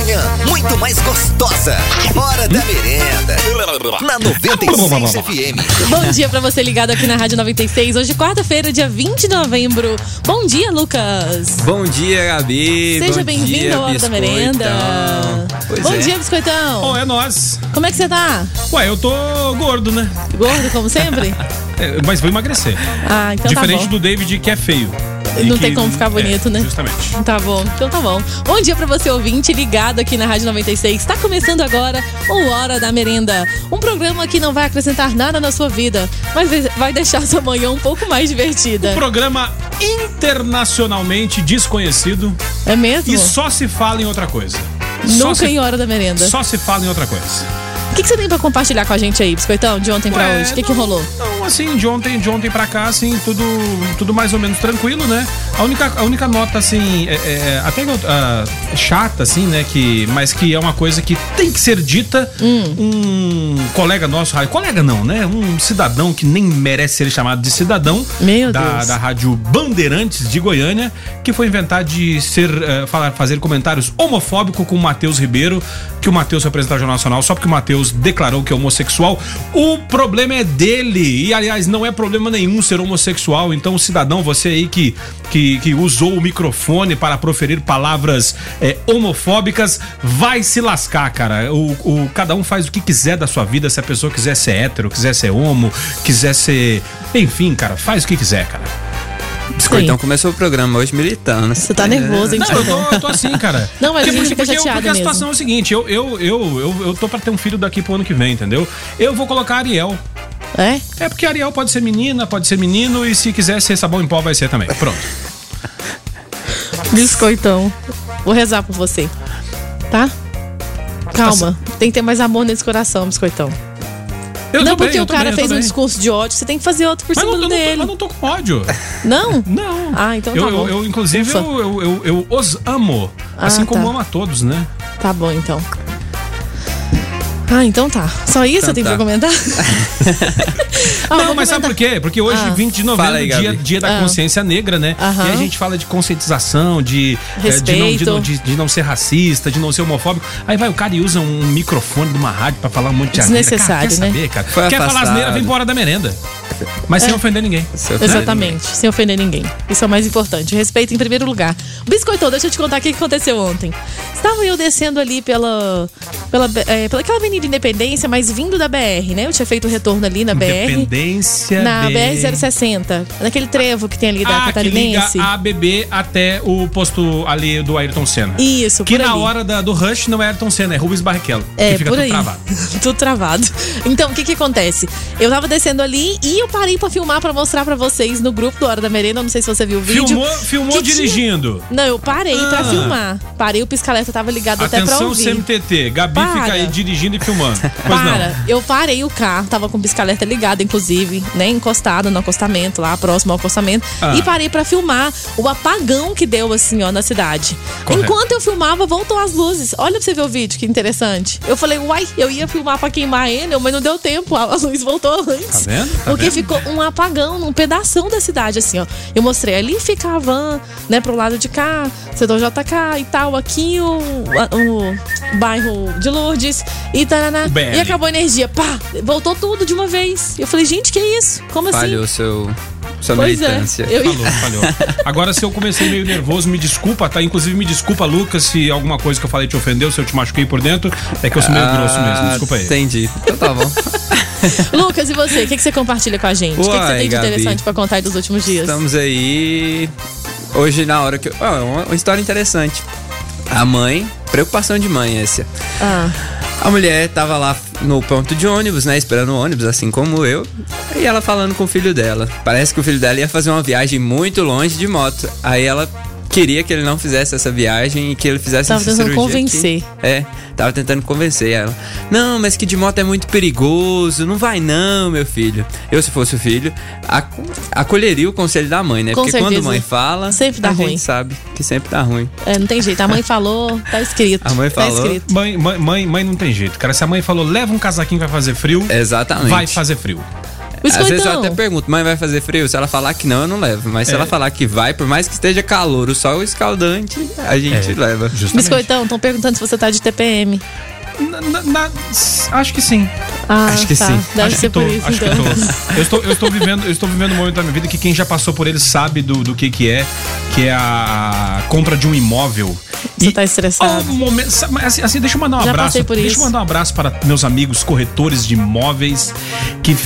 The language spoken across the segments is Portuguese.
Manhã, muito mais gostosa. Hora da merenda. Na 96 FM. Bom dia pra você ligado aqui na Rádio 96. Hoje, quarta-feira, dia 20 de novembro. Bom dia, Lucas. Bom dia, Gabi. Seja bem-vindo ao Hora da. Merenda. Pois Bom é. dia, Biscoitão. Bom, é nós. Como é que você tá? Ué, eu tô gordo, né? Gordo, como sempre? É, mas vou emagrecer. Ah, então Diferente tá bom. do David, que é feio. E Não que- tem como ficar bonito, é, né? Justamente. Tá bom, então tá bom. Bom dia pra você ouvinte ligado aqui na Rádio 96. Está começando agora o Hora da Merenda. Um programa que não vai acrescentar nada na sua vida, mas vai deixar sua manhã um pouco mais divertida. Programa internacionalmente desconhecido É mesmo? e só se fala em outra coisa. Nunca se, em Hora da Merenda. só se fala em outra coisa. O que, que você tem pra compartilhar com a gente aí, Biscoitão, de ontem pra Ué, hoje? O que, que rolou? Não, assim, de ontem, de ontem pra cá, assim, tudo, tudo mais ou menos tranquilo, né? A única, a única nota, assim, é, é, até ah, chata, assim, né? Que, mas que é uma coisa que tem que ser dita. Um colega nosso, colega não, né? Um cidadão que nem merece ser chamado de cidadão. Meu da, Deus. da rádio Bandeirantes de Goiânia, que foi inventar de ser, eh, falar, fazer comentários homofóbicos com o Matheus Ribeiro, que o Matheus foi apresentar ao Jornal Nacional só porque o Matheus declarou que é homossexual. O problema é dele. E, aliás, não é problema nenhum ser homossexual. Então, cidadão, você aí que, que, que usou o microfone para proferir palavras eh, homofóbicas, vai se lascar, cara. O, o- cada um faz o que quiser da sua vida. Se a pessoa quiser ser hétero, quiser ser homo, quiser ser. Enfim, cara, faz o que quiser, cara. Biscoitão começou o programa hoje militando. Você tá nervoso, hein, Não, eu tô, eu tô assim, cara. Não, mas fica porque, chateada porque a mesmo. situação é o seguinte, eu, eu, eu, eu, eu tô pra ter um filho daqui pro ano que vem, entendeu? Eu vou colocar Ariel. É? É porque Ariel pode ser menina, pode ser menino, e se quiser ser sabão em pó, vai ser também. Pronto. Biscoitão. Vou rezar por você. Tá? Calma. Tem que ter mais amor nesse coração, Biscoitão. Eu não bem, porque eu o cara bem, fez tô um bem. discurso de ódio, você tem que fazer outro por Mas cima não, eu, não dele. eu não tô com ódio. Não? Não. Ah, então tá eu, bom. eu, eu, inclusive, eu, eu, eu, os amo. assim Ah, como tá. amo a todos, né? Tá bom, então. Ah, então tá. Só isso Então tem tá. pra comentar? Ah, não, mas sabe comentar. por quê? Porque hoje, Ah. 20 de novembro, aí, dia, dia da Ah. consciência negra, né? Aham. E a gente fala de conscientização, de, eh, de, não, de, Respeito. não, de, de não ser racista, de não ser homofóbico. Aí vai o cara e usa um microfone de uma rádio pra falar um monte de asneira. Desnecessário, cara, quer né? saber, cara? Foi quer falar afastado. asneira, vem embora da merenda. Mas sem ofender ninguém. Se ofender Exatamente, sem ofender ninguém. Isso é o mais importante. Respeito em primeiro lugar. Biscoitão, deixa eu te contar o que que aconteceu ontem. Estava eu descendo ali pela, pela, é, pela aquela Avenida Independência, mas vindo da BR, né? Eu tinha feito o retorno ali na BR. Independência. Na B- BR-060, naquele trevo que tem ali da Ah, que liga Catarinense. a ABB até o posto ali do Ayrton Senna. Isso, Que na ali. hora da- do Rush não é Ayrton Senna, é Rubens Barrichello. É, que fica por tudo aí. travado. tudo travado. Então, o que que acontece? Eu tava descendo ali e eu parei pra filmar pra mostrar pra vocês no grupo do Hora da Merenda. Não sei se você viu o vídeo. Filmou, filmou que tinha- dirigindo. Não, eu parei pra Ah. filmar. Parei, o pisca-alerta tava ligado até pra Atenção, ouvir. CMTT. Gabi Para. fica aí dirigindo e filmando. Pois Para, não. eu parei o carro, tava com o pisca-alerta ligado, inclusive, né, encostado no acostamento, lá próximo ao acostamento, Ah. e parei pra filmar o apagão que deu, assim, ó, na cidade. Correto. Enquanto eu filmava, voltou as luzes. Olha pra você ver o vídeo, que interessante. Eu falei, uai, eu ia filmar pra queimar ele, mas não deu tempo, a luz voltou antes. Tá vendo? Tá Porque vendo? ficou um apagão, um pedação da cidade, assim, ó. Eu mostrei ali, fica a van, né, pro lado de cá, setor JK e tal, aqui o, o bairro de Lourdes e taraná. E acabou a energia, pá, voltou tudo de uma vez. Eu falei, gente, que isso? Como assim? Falhou seu, sua Pois é, militância. eu ia... Falou, falhou. Agora, se eu comecei meio nervoso, me desculpa, tá? Inclusive, me desculpa, Lucas, se alguma coisa que eu falei te ofendeu, se eu te machuquei por dentro. É que eu sou meio grosso mesmo, desculpa aí. Entendi. Então tá bom. Lucas, e você? O que, que você compartilha com a gente? o que, que você tem de Gabi. interessante pra contar aí dos últimos dias? Estamos aí. Hoje, na hora que. eu- Ó, uma, uma história interessante. A mãe, preocupação de mãe essa. Ah, A mulher tava lá no ponto de ônibus, né? Esperando o ônibus, assim como eu. E ela falando com o filho dela. Parece que o filho dela ia fazer uma viagem muito longe de moto. Aí ela queria que ele não fizesse essa viagem e que ele fizesse Tava essa tentando cirurgia convencer. aqui. É, tava tentando convencer ela. Não, mas que de moto é muito perigoso, não vai não, meu filho. Eu, se fosse o filho, ac- acolheria o conselho da mãe, né? Com Porque quando certeza. mãe fala, Sempre dá a ruim. gente sabe que sempre dá ruim. É, não tem jeito. A mãe falou, tá escrito. A mãe Tá falou. escrito. Mãe, mãe, mãe, mãe não tem jeito. Cara, se a mãe falou, leva um casaquinho que vai fazer frio, Exatamente. vai fazer frio. Às vezes eu Biscoitão. até pergunto, mãe vai fazer frio? Se ela falar que não, eu não levo. Mas se É. ela falar que vai, por mais que esteja calor, o sol escaldante, a gente leva. Justamente. Biscoitão, estão perguntando se você tá de TPM. Na- na- na- acho que sim. Ah, Acho que tá. sim. Deve acho ser que tô, por isso, acho então. que tô. Eu estou, eu estou vivendo, eu estou vivendo um momento da minha vida que quem já passou por ele sabe do, do que que é, que é a compra de um imóvel. Você tá estressado. Um momento, assim, assim, deixa eu mandar um Já abraço. deixa isso. eu mandar um abraço para meus amigos corretores de imóveis que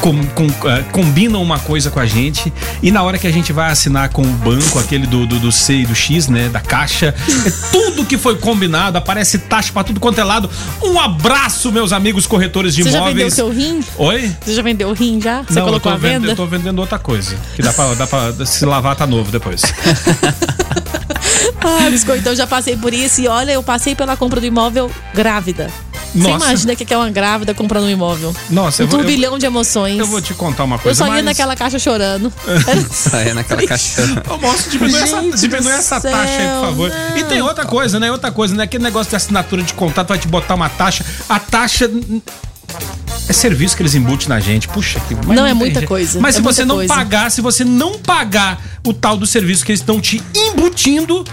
com- com- eh, combinam uma coisa com a gente e na hora que a gente vai assinar com o banco, aquele do, do, do C e do X, né, da caixa, é tudo que foi combinado, aparece taxa para tudo quanto é lado. Um abraço, meus amigos corretores de Você já vendeu imóveis. seu rim? Oi? Você já vendeu o rim já? Você Não, colocou eu a tô vendo, venda? eu tô vendendo outra coisa. Que dá pra, dá pra se lavar, tá novo depois. Ah, biscoitão, já passei por isso. E olha, eu passei pela compra do imóvel grávida. Você Nossa. imagina o que é uma grávida comprando um imóvel? Nossa, um eu vou, eu, turbilhão de emoções. eu vou te contar uma Eu coisa. só ia mas- naquela caixa chorando. Saia naquela caixa. Ô, moço, diminui, essa, Gente diminui do essa céu, taxa aí, por favor. não. E tem outra coisa, né? Outra coisa, né? Aquele negócio de assinatura de contrato vai te botar uma taxa. A taxa. É serviço que eles embutem na gente. Puxa, que. mas Não, é muita jeito. coisa, Mas é se você não coisa. pagar, se você não pagar o tal do serviço que eles estão te embutindo,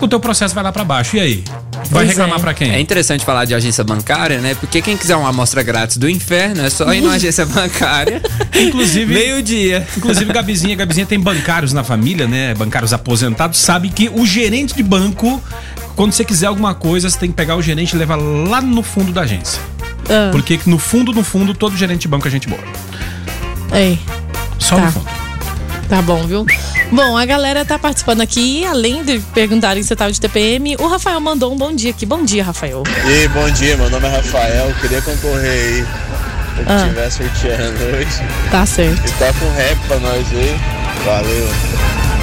o teu processo vai lá pra baixo. E aí? Vai Pois reclamar é. pra quem? É interessante falar de agência bancária, né? Porque quem quiser uma amostra grátis do inferno é só ir numa agência bancária. Inclusive- Meio-dia. Inclusive, Gabizinha, Gabizinha tem bancários na família, né? Bancários aposentados, sabe que o gerente de banco, quando você quiser alguma coisa, você tem que pegar o gerente e levar lá no fundo da agência. Ah, Porque no fundo, no fundo, todo gerente de banco é gente boa. ei, Só Tá. no fundo. tá bom, viu? Bom, a galera tá participando aqui, além de perguntarem se você tava de TPM, o Rafael mandou um bom dia aqui. Bom dia, Rafael. E aí, bom dia, meu nome é Rafael, queria concorrer aí. Se Ah. tiver sorteando hoje. Tá certo. E toca um rap pra nós aí. Valeu.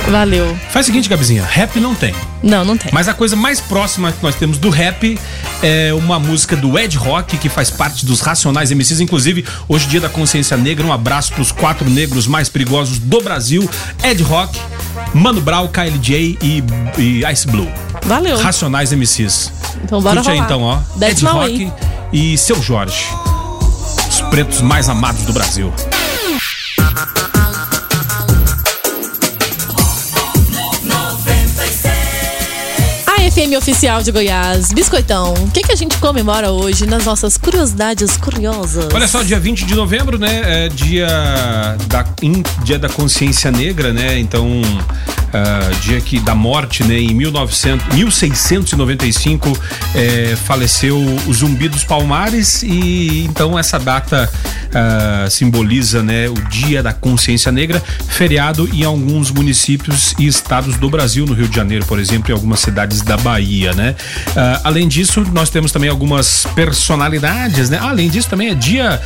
Valeu. Faz o seguinte, Gabizinha, rap não tem. Não, não tem. Mas a coisa mais próxima que nós temos do rap é uma música do Ed Rock, que faz parte dos Racionais MCs. Inclusive, hoje, dia da consciência negra, um abraço pros quatro negros mais perigosos do Brasil: Ed Rock, Mano Brown, KLJ e, e Ice Blue. Valeu. Racionais MCs. Então bora Curte aí rolar. então, ó. That's Ed Rock way. e Seu Jorge. Os pretos mais amados do Brasil. FM oficial de Goiás. Biscoitão, o que, que a gente comemora hoje nas nossas curiosidades curiosas? Olha só, dia 20 de novembro, né? É dia da, in- dia da consciência negra, né? Então, ah, dia que da morte, né? Em 1900, 1695 é, faleceu o Zumbi dos Palmares e então essa data ah, simboliza, né? O dia da consciência negra, feriado em alguns municípios e estados do Brasil, no Rio de Janeiro, por exemplo, e algumas cidades da Bahia, né? Ah, além disso, nós temos também algumas personalidades, né? Além disso, também é dia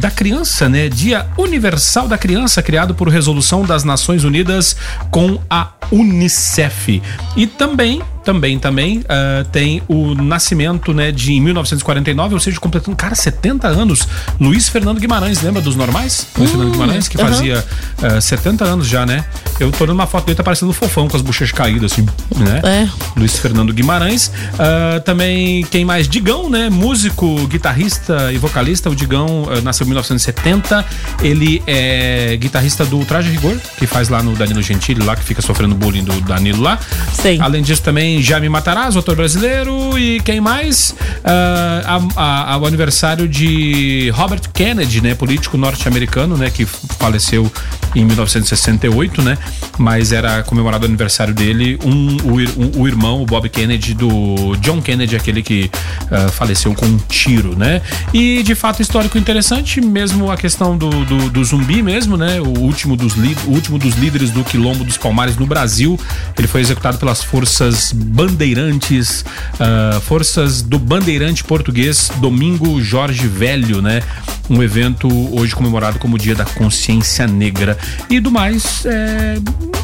da criança, né? Dia Universal da Criança, criado por resolução das Nações Unidas com a Unicef. E também, também, também ah, tem o nascimento, né? De em 1949, ou seja, completando, cara, 70 anos. Luiz Fernando Guimarães, lembra dos normais? Luiz Fernando Guimarães, que fazia ah, 70 anos já, né? Eu tô dando uma foto dele, tá parecendo um fofão com as bochechas caídas, assim, né? É. Luiz Fernando Guimarães. Ah, também quem mais? Digão, né? Músico, guitarrista e vocalista. O Digão ah, nasceu em 1970. Ele é guitarrista do Traje Rigor, que faz lá no Danilo Gentili, lá que fica sofrendo bullying do Danilo lá. Sei. Além disso, também Jaime Matarazzo, autor brasileiro. E quem mais? Ah, a- a- ao aniversário de Robert Kennedy, né? Político norte-americano, né? Que faleceu em 1968, né? Mas era comemorado o aniversário dele, um, o, um- o irmão, o Bob Kennedy, do John Kennedy, aquele que ah, faleceu com um tiro, né? E de fato histórico interessante, mesmo a questão do, do, do zumbi mesmo, né? O último dos, o último dos líderes do Quilombo dos Palmares no Brasil. Ele foi executado pelas forças bandeirantes, ah, forças do bandeirante português Domingo Jorge Velho, né? Um evento hoje comemorado como Dia da Consciência Negra. E do mais, é,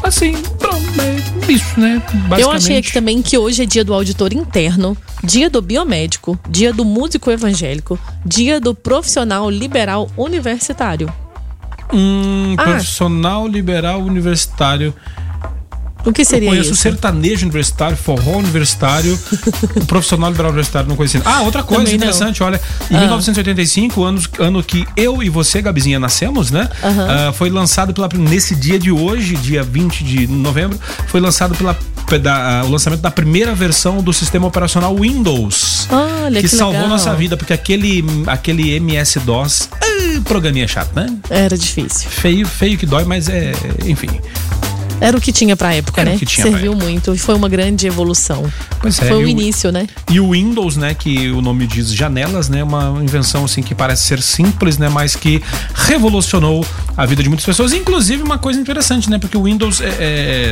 assim, pronto, é isso, né? Eu achei aqui também que hoje é dia do auditor interno, dia do biomédico, dia do músico evangélico, dia do profissional liberal universitário. Hum, Ah. profissional liberal universitário. O que seria eu conheço isso? sertanejo universitário, forró universitário, o profissional liberal universitário não conhecia. Ah, outra coisa Também não. interessante, olha, em Ah. 1985, ano, ano que eu e você, Gabizinha, nascemos, né? Ah, foi lançado pela nesse dia de hoje, dia 20 de novembro, foi lançado pela da- o lançamento da primeira versão do sistema operacional Windows. Olha, que salvou legal. nossa vida, porque aquele aquele MS-DOS, ah, programinha chato, né? Era difícil. Feio, feio que dói, mas é, enfim. Era o que tinha pra época, Era o né? que tinha Serviu muito e foi uma grande evolução. Pois é, foi o o- início, né? E o Windows, né, que o nome diz janelas, né, uma invenção assim que parece ser simples, né, mas que revolucionou a vida de muitas pessoas. Inclusive uma coisa interessante, né, porque o Windows é,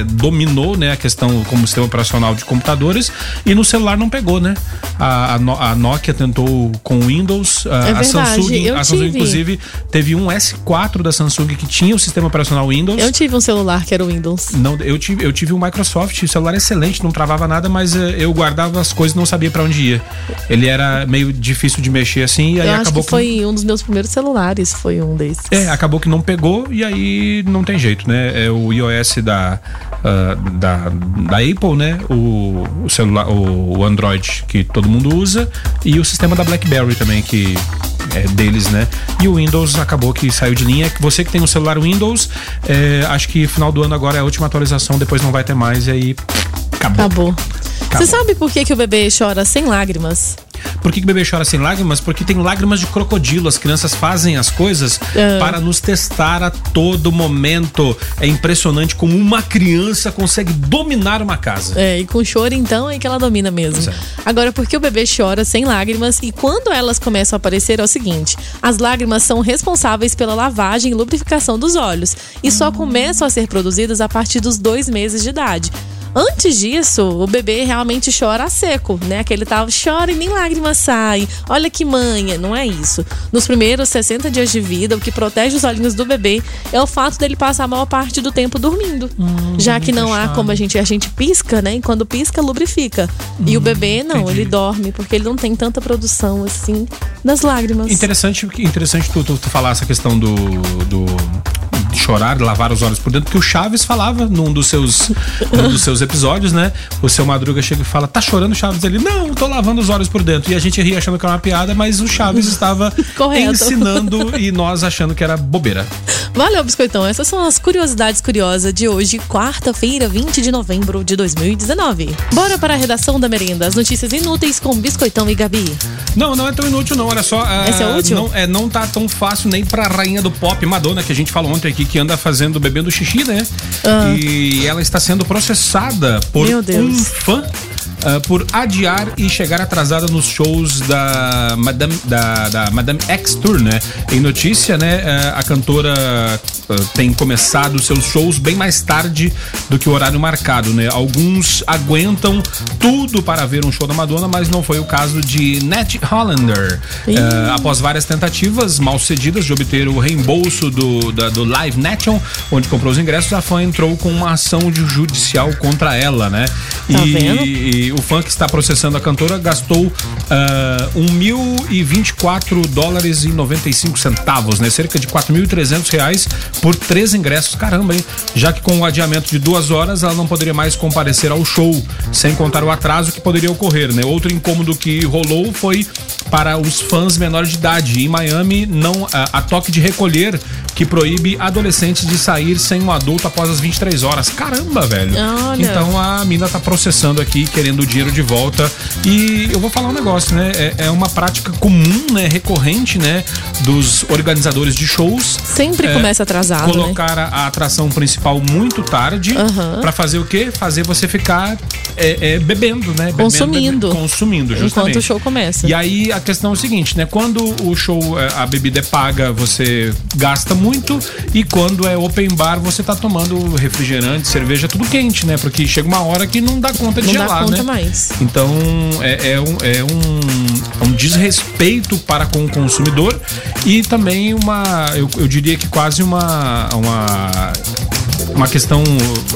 é, dominou, né, a questão como sistema operacional de computadores e no celular não pegou, né? A, a a Nokia tentou com o Windows, a, É a Samsung, a Samsung tive. inclusive teve um S4 da Samsung que tinha o sistema operacional Windows. Eu tive um celular que era o Windows. Não, eu tive, eu tive um Microsoft, o celular excelente, não travava nada, mas eh, eu guardava as coisas e não sabia pra onde ia. Ele era meio difícil de mexer assim, e aí Eu acho acabou que foi um dos meus primeiros celulares, foi um desses. É, acabou que não pegou e aí não tem jeito, né? É o iOS da, ah, da, da Apple, né? O, o celular, o, o Android que todo mundo usa e o sistema da BlackBerry também que é deles, né? E o Windows acabou que saiu de linha. Você que tem um celular Windows, é, acho que final do ano agora é a última atualização, depois não vai ter mais e aí acabou. Acabou. Você sabe por que, que o bebê chora sem lágrimas? Por que, que o bebê chora sem lágrimas? Porque tem lágrimas de crocodilo. As crianças fazem as coisas É. para nos testar a todo momento. É impressionante como uma criança consegue dominar uma casa. É, e com choro, então, é que ela domina mesmo. Pois é. Agora, por que o bebê chora sem lágrimas? E quando elas começam a aparecer, é o seguinte: as lágrimas são responsáveis pela lavagem e lubrificação dos olhos. E só começam a ser produzidas a partir dos dois meses de idade. Antes disso, o bebê realmente chora a seco, né? Aquele tal chora e nem lágrima sai. Olha que manha, não é isso. Nos primeiros 60 dias de vida, o que protege os olhinhos do bebê é o fato dele passar a maior parte do tempo dormindo. já que não há como a gente a gente pisca, né? E quando pisca, lubrifica. e o bebê não, entendi. ele dorme porque ele não tem tanta produção assim das lágrimas. Interessante, interessante tu, tu, tu falar essa questão do, do de chorar, lavar os olhos por dentro, porque o Chaves falava num dos seus, num dos seus episódios, né? O seu Madruga chega e fala: tá chorando, Chaves? Ele, não, tô lavando os olhos por dentro. E a gente ria achando que era uma piada, mas o Chaves estava Correto. ensinando e nós achando que era bobeira. Valeu, Biscoitão. Essas são as curiosidades curiosas de hoje, quarta-feira, 20 de novembro de 2019. Bora para a redação da merenda. As notícias inúteis com Biscoitão e Gabi. Não, não é tão inútil, não. Olha só. ah, Essa é útil? Não, é, não tá tão fácil nem pra rainha do pop, Madonna, que a gente falou ontem aqui, que anda fazendo, bebendo xixi, né? E ela está sendo processada por Ah. Um fã. Ah, por adiar e chegar atrasada nos shows da Madame, da, da Madame X Tour, né? Em notícia, né? ah, a cantora ah, tem começado seus shows bem mais tarde do que o horário marcado, né? Alguns aguentam tudo para ver um show da Madonna, mas não foi o caso de Nat Hollander. Após várias tentativas mal sucedidas de obter o reembolso do, da- do Live Nation, onde comprou os ingressos, a fã entrou com uma ação judicial contra ela, né? Tá e, e o fã que está processando a cantora gastou ah, 1.024 dólares e 95 centavos, né? Cerca de 4.300 reais por três ingressos. Caramba, hein? Já que com o adiamento de duas horas ela não poderia mais comparecer ao show, sem contar o atraso que poderia ocorrer, né? Outro incômodo que rolou foi para os fãs menores de idade. Em Miami, não a, a toque de recolher que proíbe adolescentes de sair sem um adulto após as 23 horas. Caramba, velho. Olha. Então a mina tá processando aqui, querendo o dinheiro de volta. E eu vou falar um negócio, né? É, é uma prática comum, né? Recorrente, né? dos organizadores de shows. Sempre começa atrasado, né? Colocar a, a atração principal muito tarde Aham. pra fazer o quê? Fazer você ficar é, é, bebendo, né? Bebendo, Consumindo. bebendo, consumindo, justamente. Enquanto o show começa. E aí a questão é o seguinte, né? Quando o show, é, a bebida é paga, você gasta muito e quando é open bar, você tá tomando refrigerante, cerveja, tudo quente, né? Porque chega uma hora que não dá conta de Não gelar, né? Então é, é um, é, um, é um desrespeito para com o consumidor e também uma, eu, eu diria que quase uma, uma uma questão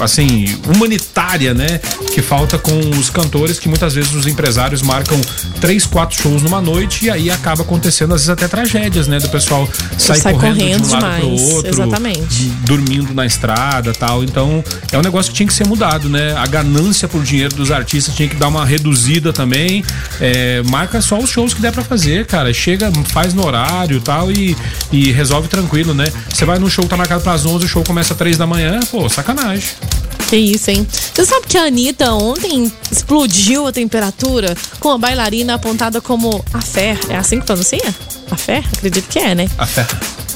assim humanitária, né, que falta com os cantores que muitas vezes os empresários marcam três, quatro shows numa noite e aí acaba acontecendo às vezes até tragédias, né, do pessoal sair Sai correndo, correndo de um lado demais, pro outro, exatamente. dormindo na estrada, tal. Então é um negócio que tinha que ser mudado, né? A ganância por dinheiro dos artistas tinha que dar uma reduzida também. É, marca só os shows que der pra fazer, cara. Chega, faz no horário, tal e, e resolve tranquilo, né? Você vai num show que tá marcado pras 11, o show começa às 3 da manhã, pô, sacanagem. Que isso, hein? Você sabe que a Anitta ontem explodiu a temperatura com a bailarina apontada como a Fer. É assim que pronuncia? A Fer? Acredito que é, né? A fé.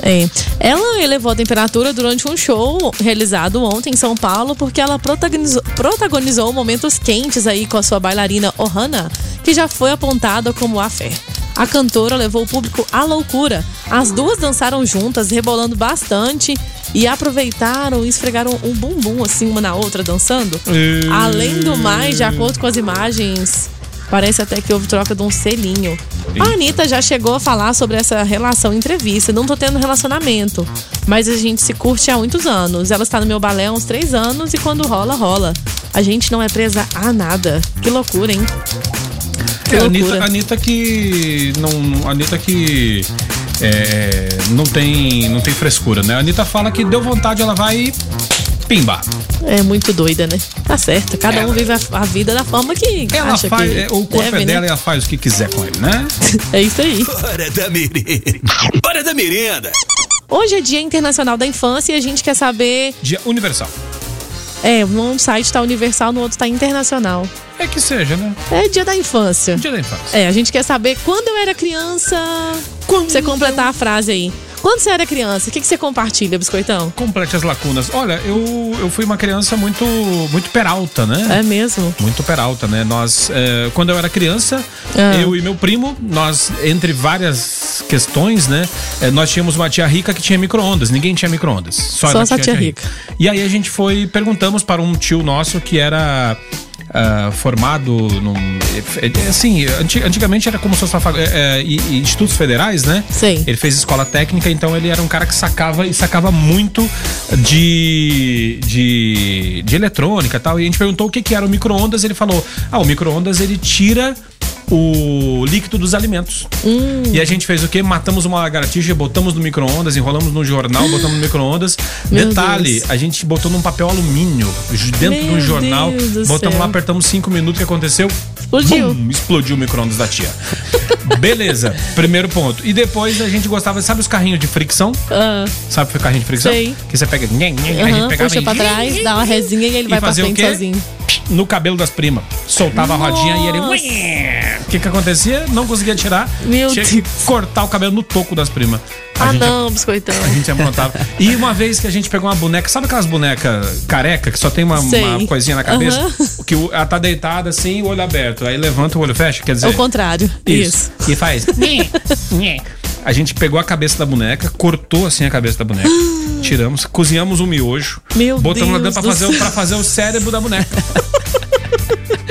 É. Ela elevou a temperatura durante um show realizado ontem em São Paulo porque ela protagonizou, protagonizou momentos quentes aí com a sua bailarina Ohana, que já foi apontada como a fé. A cantora levou o público à loucura. As duas dançaram juntas, rebolando bastante e aproveitaram e esfregaram um bumbum assim uma na outra dançando. Além do mais, de acordo com as imagens, parece até que houve troca de um selinho. A Anitta já chegou a falar sobre essa relação em entrevista. Não tô tendo relacionamento, mas a gente se curte há muitos anos. Ela está no meu balé há uns três anos e quando rola, rola. A gente não é presa a nada. Que loucura, hein? Que É, a loucura. Anitta, Anitta que. Não, a Anitta que. É, não, tem, não tem frescura, né? A Anitta fala que deu vontade, ela vai e pimba. É muito doida, né? Tá certo. Cada um vive a, a vida da forma que Ela acha faz. que é, o corpo deve, é dela né? e ela faz o que quiser com ele, né? É isso aí. Hora da merenda. Hora da merenda. Hoje é Dia Internacional da Infância e a gente quer saber. Dia universal. É, num site tá universal, no outro tá internacional. É que seja, né? É Dia da Infância. Dia da infância. É, a gente quer saber quando eu era criança. Quando Você completar a frase aí. Quando você era criança, o que, que você compartilha, Biscoitão? Complete as lacunas. Olha, eu, eu fui uma criança muito, muito peralta, né? É mesmo? Muito peralta, né? Nós, é, quando eu era criança, Ah. eu e meu primo, nós, entre várias questões, né? é, nós tínhamos uma tia rica que tinha micro-ondas. Ninguém tinha micro-ondas. Só, Só essa tinha tia rica. E aí a gente foi, perguntamos para um tio nosso que era. Ah, formado num. é, é, Assim, anti- antigamente era como se fosse facu- é, institutos federais, né? Sei. Ele fez escola técnica, então ele era um cara que sacava e sacava muito de, de, de eletrônica e tal. E a gente perguntou o que, que era o micro-ondas. Ele falou: Ah, o micro-ondas ele tira o líquido dos alimentos. Hum. E a gente fez o quê? Matamos uma lagartixa, botamos no micro-ondas, enrolamos no jornal, botamos no micro-ondas. Meu Detalhe, Deus. a gente botou num papel alumínio dentro de um Meu jornal. Deus Botamos lá, apertamos cinco minutos. O que aconteceu? Explodiu. Bum, explodiu o micro-ondas da tia. Beleza, primeiro ponto. E depois a gente gostava, sabe os carrinhos de fricção? Ah, Sabe o carrinho de fricção? Sei. Que você pega. nhen, a gente pegava puxa e- pra trás, dá uma resinha e ele vai pra frente sozinho. No cabelo das primas. Soltava a rodinha e ele. O que que acontecia? Não conseguia tirar. Meu Tinha que Deus. cortar o cabelo no toco das primas. A Ah, não, Biscoitão. A gente aprontava. E uma vez que a gente pegou uma boneca, sabe aquelas bonecas careca que só tem uma, uma coisinha na cabeça? Aham. Que ela tá deitada assim, o olho aberto. Aí levanta o olho fecha, quer dizer. É o contrário. Isso. E faz. A gente pegou a cabeça da boneca, cortou assim a cabeça da boneca, tiramos, cozinhamos um miojo, Meu botamos lá Deus dentro pra fazer, o- pra fazer o cérebro da boneca.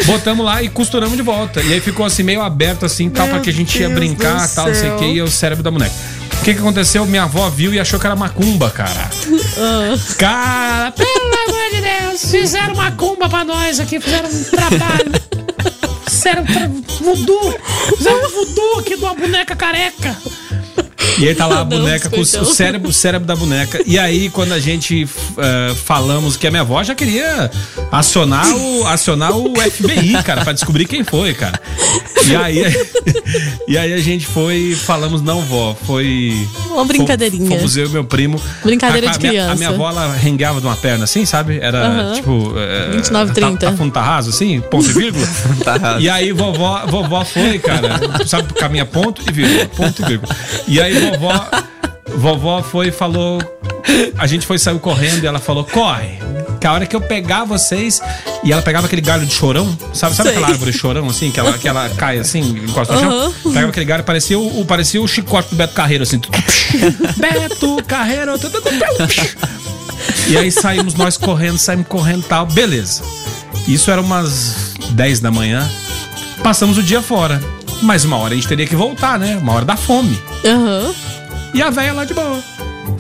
Botamos lá e costuramos de volta. E aí ficou assim, meio aberto assim, tal, Meu pra que a gente ia Deus brincar, do tal, não sei o que, e é o cérebro da boneca. O que que aconteceu? Minha avó viu e achou que era macumba, cara. Ah. Cara, pelo amor de Deus, fizeram macumba pra nós aqui, fizeram um trabalho. Fizeram tra- voodoo. Fizeram um voodoo aqui de uma boneca careca. E aí tá lá a Não, boneca com o cérebro, o cérebro da boneca. E aí, quando a gente eh, falamos que a minha avó já queria acionar o, acionar o FBI, cara, pra descobrir quem foi, cara. E aí, e aí a gente foi, falamos, não, vó, foi. Uma brincadeirinha. Fomos eu e meu primo. Brincadeira a, de a minha- criança. A minha avó, ela rengueava de uma perna assim, sabe? Era tipo. é, 29, 30. Tá, tá fundo tá raso, assim, ponto e vírgula. Tá raso. E aí vovó, vovó foi, cara, sabe, caminha ponto e vírgula, ponto e vírgula. E aí vovó, vovó foi e falou. A gente foi, saiu correndo e ela falou: corre. Que a hora que eu pegar vocês. E ela pegava aquele galho de chorão, sabe? Sabe Sei. aquela árvore de chorão, assim, que ela, que ela cai assim, encosta no chão? Aham. Pegava aquele galho, parecia o, parecia o chicote do Beto Carreiro, assim. Beto Carreiro. E aí saímos nós correndo, saímos correndo e tal. Beleza. Isso era umas 10 da manhã. Passamos o dia fora. Mas uma hora a gente teria que voltar, né? Uma hora da fome. Aham. E a véia lá de boa.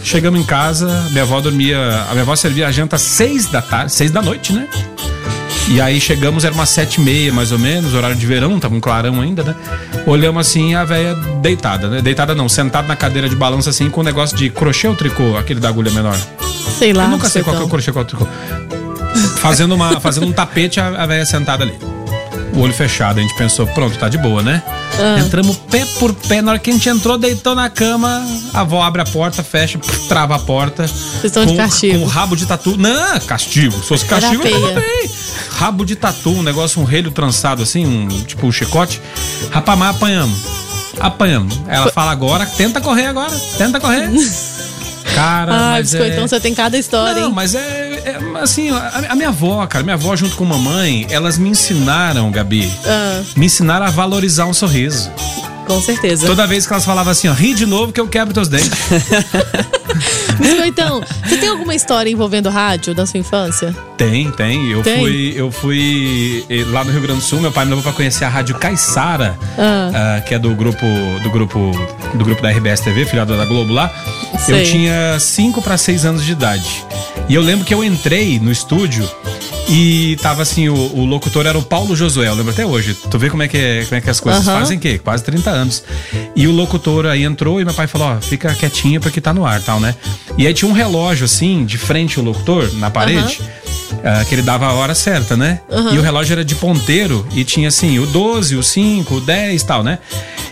Chegamos em casa, minha avó dormia. A minha avó servia a janta às 6 da tarde, 6 da noite, né? E aí chegamos, era umas sete e meia, mais ou menos, horário de verão, tava um clarão ainda, né? Olhamos assim, a véia deitada, né? Deitada não, sentada na cadeira de balanço assim, com um negócio de crochê ou tricô, aquele da agulha menor. Sei lá. Eu nunca sei qual que é o crochê, qual é o tricô. Fazendo, uma, fazendo um tapete, a, a véia sentada ali. O olho fechado, a gente pensou, pronto, tá de boa, né? Ah. Entramos pé por pé, na hora que a gente entrou, deitou na cama, a avó abre a porta, fecha, trava a porta. Vocês estão de castigo. Com rabo de tatu. Não, castigo. Se fosse castigo, eu feia. tava bem. Rabo de tatu, um negócio, um relho trançado assim, um, tipo um chicote. Rapamar, apanhamos. Apanhamos. Ela fala agora, tenta correr agora, tenta correr. Cara, Ai, mas biscoitão, é... você tem cada história, Não, hein? mas é, é, assim, a, a minha avó, cara, minha avó junto com mamãe, elas me ensinaram, Gabi, Ah, me ensinaram a valorizar um sorriso. com certeza. Toda vez que elas falavam assim, ó, ri de novo que eu quebro teus dentes. Biscoitão, você tem alguma história envolvendo rádio da sua infância? Tem, tem. Eu Tem? fui, eu fui eh, lá no Rio Grande do Sul, meu pai me levou pra conhecer a Rádio Caiçara, Ah. ah, que é do grupo do grupo do grupo da RBS TV, filiado da Globo lá. Sei. Eu tinha 5 para 6 anos de idade. E eu lembro que eu entrei no estúdio e tava assim, o, o locutor era o Paulo Josué, eu lembro até hoje. Tu vê como é que, é, como é que as coisas Aham. fazem quê? Quase 30 anos. E o locutor aí entrou e meu pai falou, ó, fica quietinho porque tá no ar, tal, né? E aí tinha um relógio assim, de frente ao locutor, na parede. Ah, que ele dava a hora certa, né? E o relógio era de ponteiro e tinha assim o 12, o 5, o 10 e tal, né?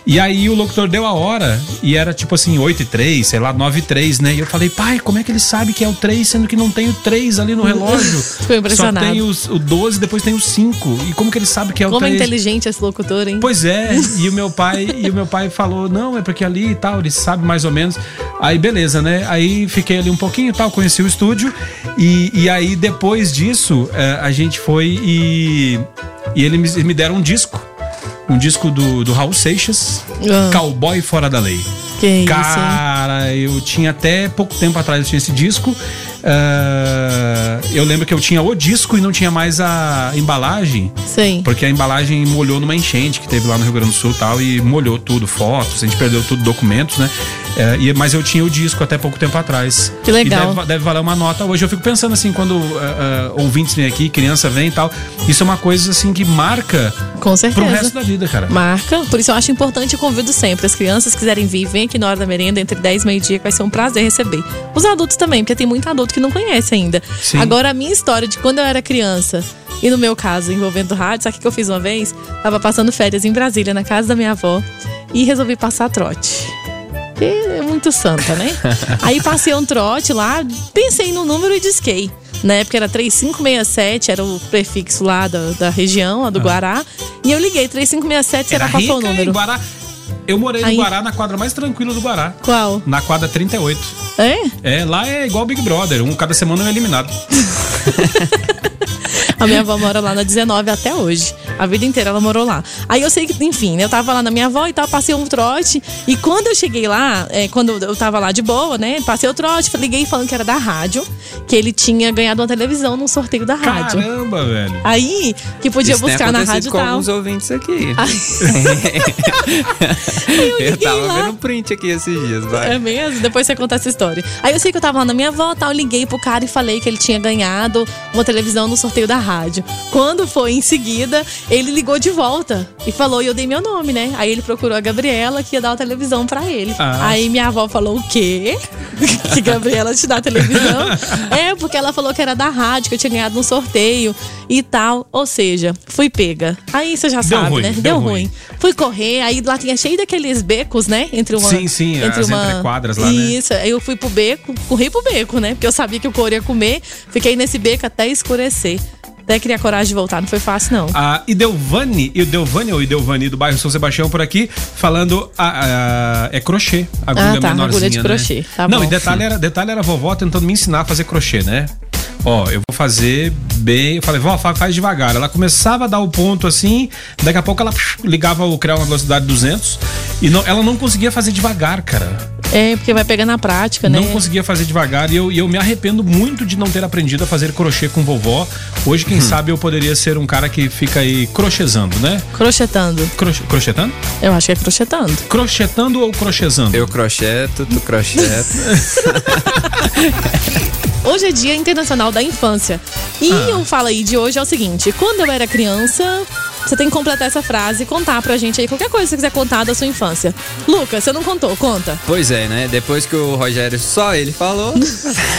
E aí o locutor deu a hora e era tipo assim 8 e 3, sei lá, 9 e 3, né? E eu falei, pai, como é que ele sabe que é o 3 sendo que não tem o 3 ali no relógio? Ficou impressionado. Só tem os, o 12, depois tem o 5. E como que ele sabe que é o Como é 3? inteligente esse locutor, hein? Pois é, e o meu pai, e o meu pai falou: "Não, é porque ali e tal, ele sabe mais ou menos". Aí beleza, né? Aí fiquei ali um pouquinho e tal, conheci o estúdio e, e aí depois disso, eh, a gente foi e e ele me, deram um disco. Um disco do, do Raul Seixas, Ah. Cowboy Fora da Lei. Que isso? Cara, eu tinha até pouco tempo atrás eu tinha esse disco. Ah, eu lembro que eu tinha o disco e não tinha mais a embalagem. Sim. Porque a embalagem molhou numa enchente que teve lá no Rio Grande do Sul e tal, e molhou tudo, fotos, a gente perdeu tudo, documentos, né? É, e, mas eu tinha o disco até pouco tempo atrás. Que legal. E deve, deve valer uma nota hoje. Eu fico pensando assim, quando ah, ah, ouvintes vêm aqui, criança vem e tal, isso é uma coisa assim que marca Com certeza. pro resto da vida, cara. Marca, por isso eu acho importante e convido sempre. As crianças quiserem vir, vem aqui na hora da merenda, entre 10 e meio-dia, que vai ser um prazer receber. Os adultos também, porque tem muito adulto que não conhece ainda. Sim. Agora, a minha história de quando eu era criança, e no meu caso, envolvendo rádio, sabe o que eu fiz uma vez? Tava passando férias em Brasília, na casa da minha avó, e resolvi passar trote. Porque é muito santa, né? Aí passei um trote lá, pensei no número e disquei. Na época era 3567, era o prefixo lá da, da região, a do Guará. E eu liguei, 3567, será qual foi o número? Guará. Eu morei Aí- no Guará, na quadra mais tranquila do Guará. Qual? Na quadra 38. É? É, lá é igual Big Brother, um cada semana é eliminado. A minha avó mora lá na 19 até hoje. A vida inteira ela morou lá. Aí eu sei que, enfim, né, eu tava lá na minha avó e tal, passei um trote. E quando eu cheguei lá, é, quando eu tava lá de boa, né, passei o trote, liguei falando que era da rádio, que ele tinha ganhado uma televisão num sorteio da rádio. Caramba, velho. Aí, que podia Isso buscar na rádio com tal. alguns ouvintes aqui. eu eu liguei tava lá. vendo print aqui esses dias, vai. É mesmo? Depois você conta essa história. Aí eu sei que eu tava lá na minha avó tal, liguei pro cara e falei que ele tinha ganhado uma televisão no sorteio da rádio. Quando foi em seguida, ele ligou de volta e falou, e eu dei meu nome, né? Aí ele procurou a Gabriela que ia dar a televisão pra ele. Ah. Aí minha avó falou, o quê? que Gabriela te dá a televisão? é, porque ela falou que era da rádio, que eu tinha ganhado um sorteio e tal. Ou seja, fui pega. Aí você já Deu sabe, ruim, né? deu Deu, ruim. ruim. Fui correr, aí lá tinha cheio daqueles becos, né? Entre uma. Sim, sim, entre as uma... entrequadras lá, né? Isso, aí eu fui pro beco, corri pro beco, né? Porque eu sabia que o couro ia comer. Fiquei nesse beco até escurecer. Até criar coragem de voltar, não foi fácil, não. A Idelvani, Idelvani ou Idelvani do bairro São Sebastião por aqui, falando a, a- é crochê, agulha Ah, tá, menorzinha, agulha de né? crochê, tá Não, bom. e detalhe era, detalhe era a vovó tentando me ensinar a fazer crochê, né? Ó, eu vou fazer bem. Eu falei, vó, fa- faz devagar. Ela começava a dar o ponto assim, daqui a pouco ela ligava o criar uma velocidade 200 e não, ela não conseguia fazer devagar, cara. É, porque vai pegar na prática, né? Não conseguia fazer devagar e eu, e eu me arrependo muito de não ter aprendido a fazer crochê com vovó. Hoje, Hum. quem sabe, eu poderia ser um cara que fica aí crochetando, né? Crochetando. Croche- crochetando? Eu acho que é crochetando. Crochetando ou crochetando? Eu crocheto, tu crocheta. Hoje é Dia Internacional da Infância. E Ah. o Fala aí de hoje é o seguinte: quando eu era criança, você tem que completar essa frase e contar pra gente aí qualquer coisa que você quiser contar da sua infância. Lucas, você não contou? Conta. pois é, né? Depois que o Rogério só ele falou,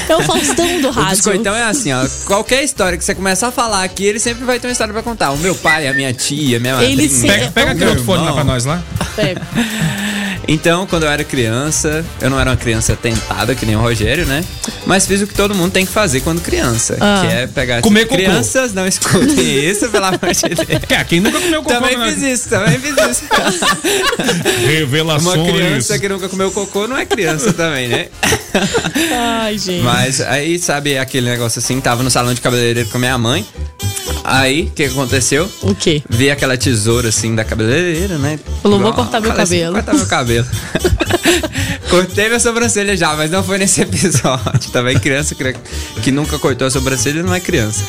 É o Faustão do o rádio. biscoitão é assim, ó. Qualquer história que você começar a falar aqui, ele sempre vai ter uma história pra contar. O meu pai, a minha tia, minha Ele madrinha. se- Pega, pega é aquele outro fone lá pra nós lá. Pega. Então, quando eu era criança, eu não era uma criança tentada, que nem o Rogério, né? Mas fiz o que todo mundo tem que fazer quando criança, Ah. que é pegar... Comer cocô. Crianças, não escutem isso, pelo amor de Deus. É, quem nunca comeu cocô? Também né? fiz isso, também fiz isso. Revelações. Uma criança que nunca comeu cocô não é criança também, né? Ai, gente. Mas aí, sabe, aquele negócio assim, tava no salão de cabeleireiro com a minha mãe. Aí, o que que aconteceu? O quê? Vi aquela tesoura assim da cabeleireira, né? Falou, vou cortar meu assim, cabelo. cortar meu cabelo. Cortei minha sobrancelha já, mas não foi nesse episódio. Também criança que, que nunca cortou a sobrancelha não é criança.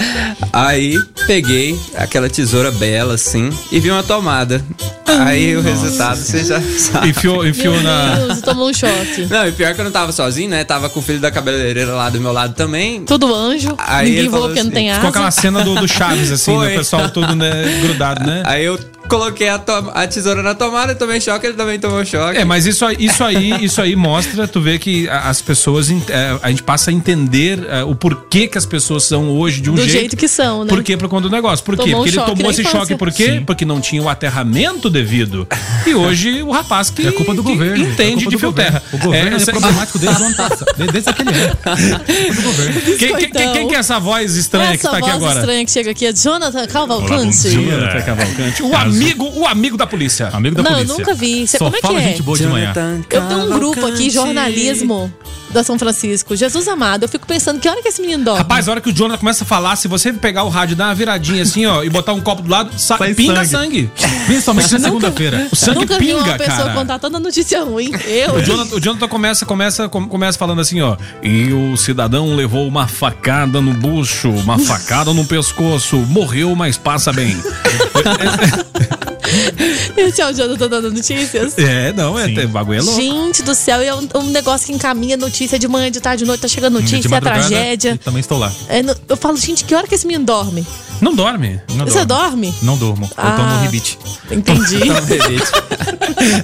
Aí peguei aquela tesoura bela assim e vi uma tomada. Aí o resultado você já sabe. Enfiou, enfiou Meu na. Deus, tomou um choque. Não, e pior que eu não tava sozinho, né? Tava com o filho da cabeleireira lá do meu lado também. Tudo anjo. Aí ninguém falou porque não assim, tem Ficou aquela asa. cena do, do Chaves, assim, Foi. né? O pessoal todo né, grudado, né? Aí eu coloquei a, a tesoura na tomada, tomei choque, ele também tomou choque. É, mas isso aí, isso aí, isso aí mostra, tu vê que as pessoas, é, a gente passa a entender é, o porquê que as pessoas são hoje de um Do jeito. jeito que são, né? Por quê? Por conta do negócio. Por quê? Tomou um Porque ele tomou esse infância. choque por quê? Porque não tinha o aterramento devido. E hoje o rapaz que, É culpa do que governo. entende é de do fio terra. O governo é, essa- problemático desde o ano passado. de- Desde aquele ano. É culpa do governo. Quem, quem- quem- que é essa voz estranha que Essa está aqui voz agora? estranha que chega aqui é Jonathan Cavalcante. Jonathan Cavalcante. O amigo, o amigo da polícia. Amigo da Não, eu polícia. nunca vi. Cê- Só como é que fala é? gente boa de manhã. Eu tenho um grupo aqui, jornalismo da São Francisco. Jesus amado, eu fico pensando que hora que esse menino dorme? Rapaz, a hora que o Jonathan começa a falar, se você pegar o rádio, dar uma viradinha assim, ó, e botar um copo do lado, sa- Sai pinga sangue. sangue. Principalmente na segunda-feira. O sangue Nunca vi pinga, uma pessoa cara. contar tanta notícia ruim. Eu. O Jonathan, o Jonathan começa, começa, com- começa falando assim, ó. E o cidadão levou uma facada no bucho, uma facada no pescoço, morreu, mas passa bem. Esse é o Jonathan dando notícias. É, não, é, é bagulho é louco. Gente do céu, é um, um negócio que encaminha notícia de manhã, de tarde, de noite, tá chegando notícia, é tragédia. e Também estou lá. É, no- eu falo, gente, que hora que esse menino dorme? Não dorme. Não Você dorme. dorme? Não durmo. Eu Ah. tomo ribite. Entendi.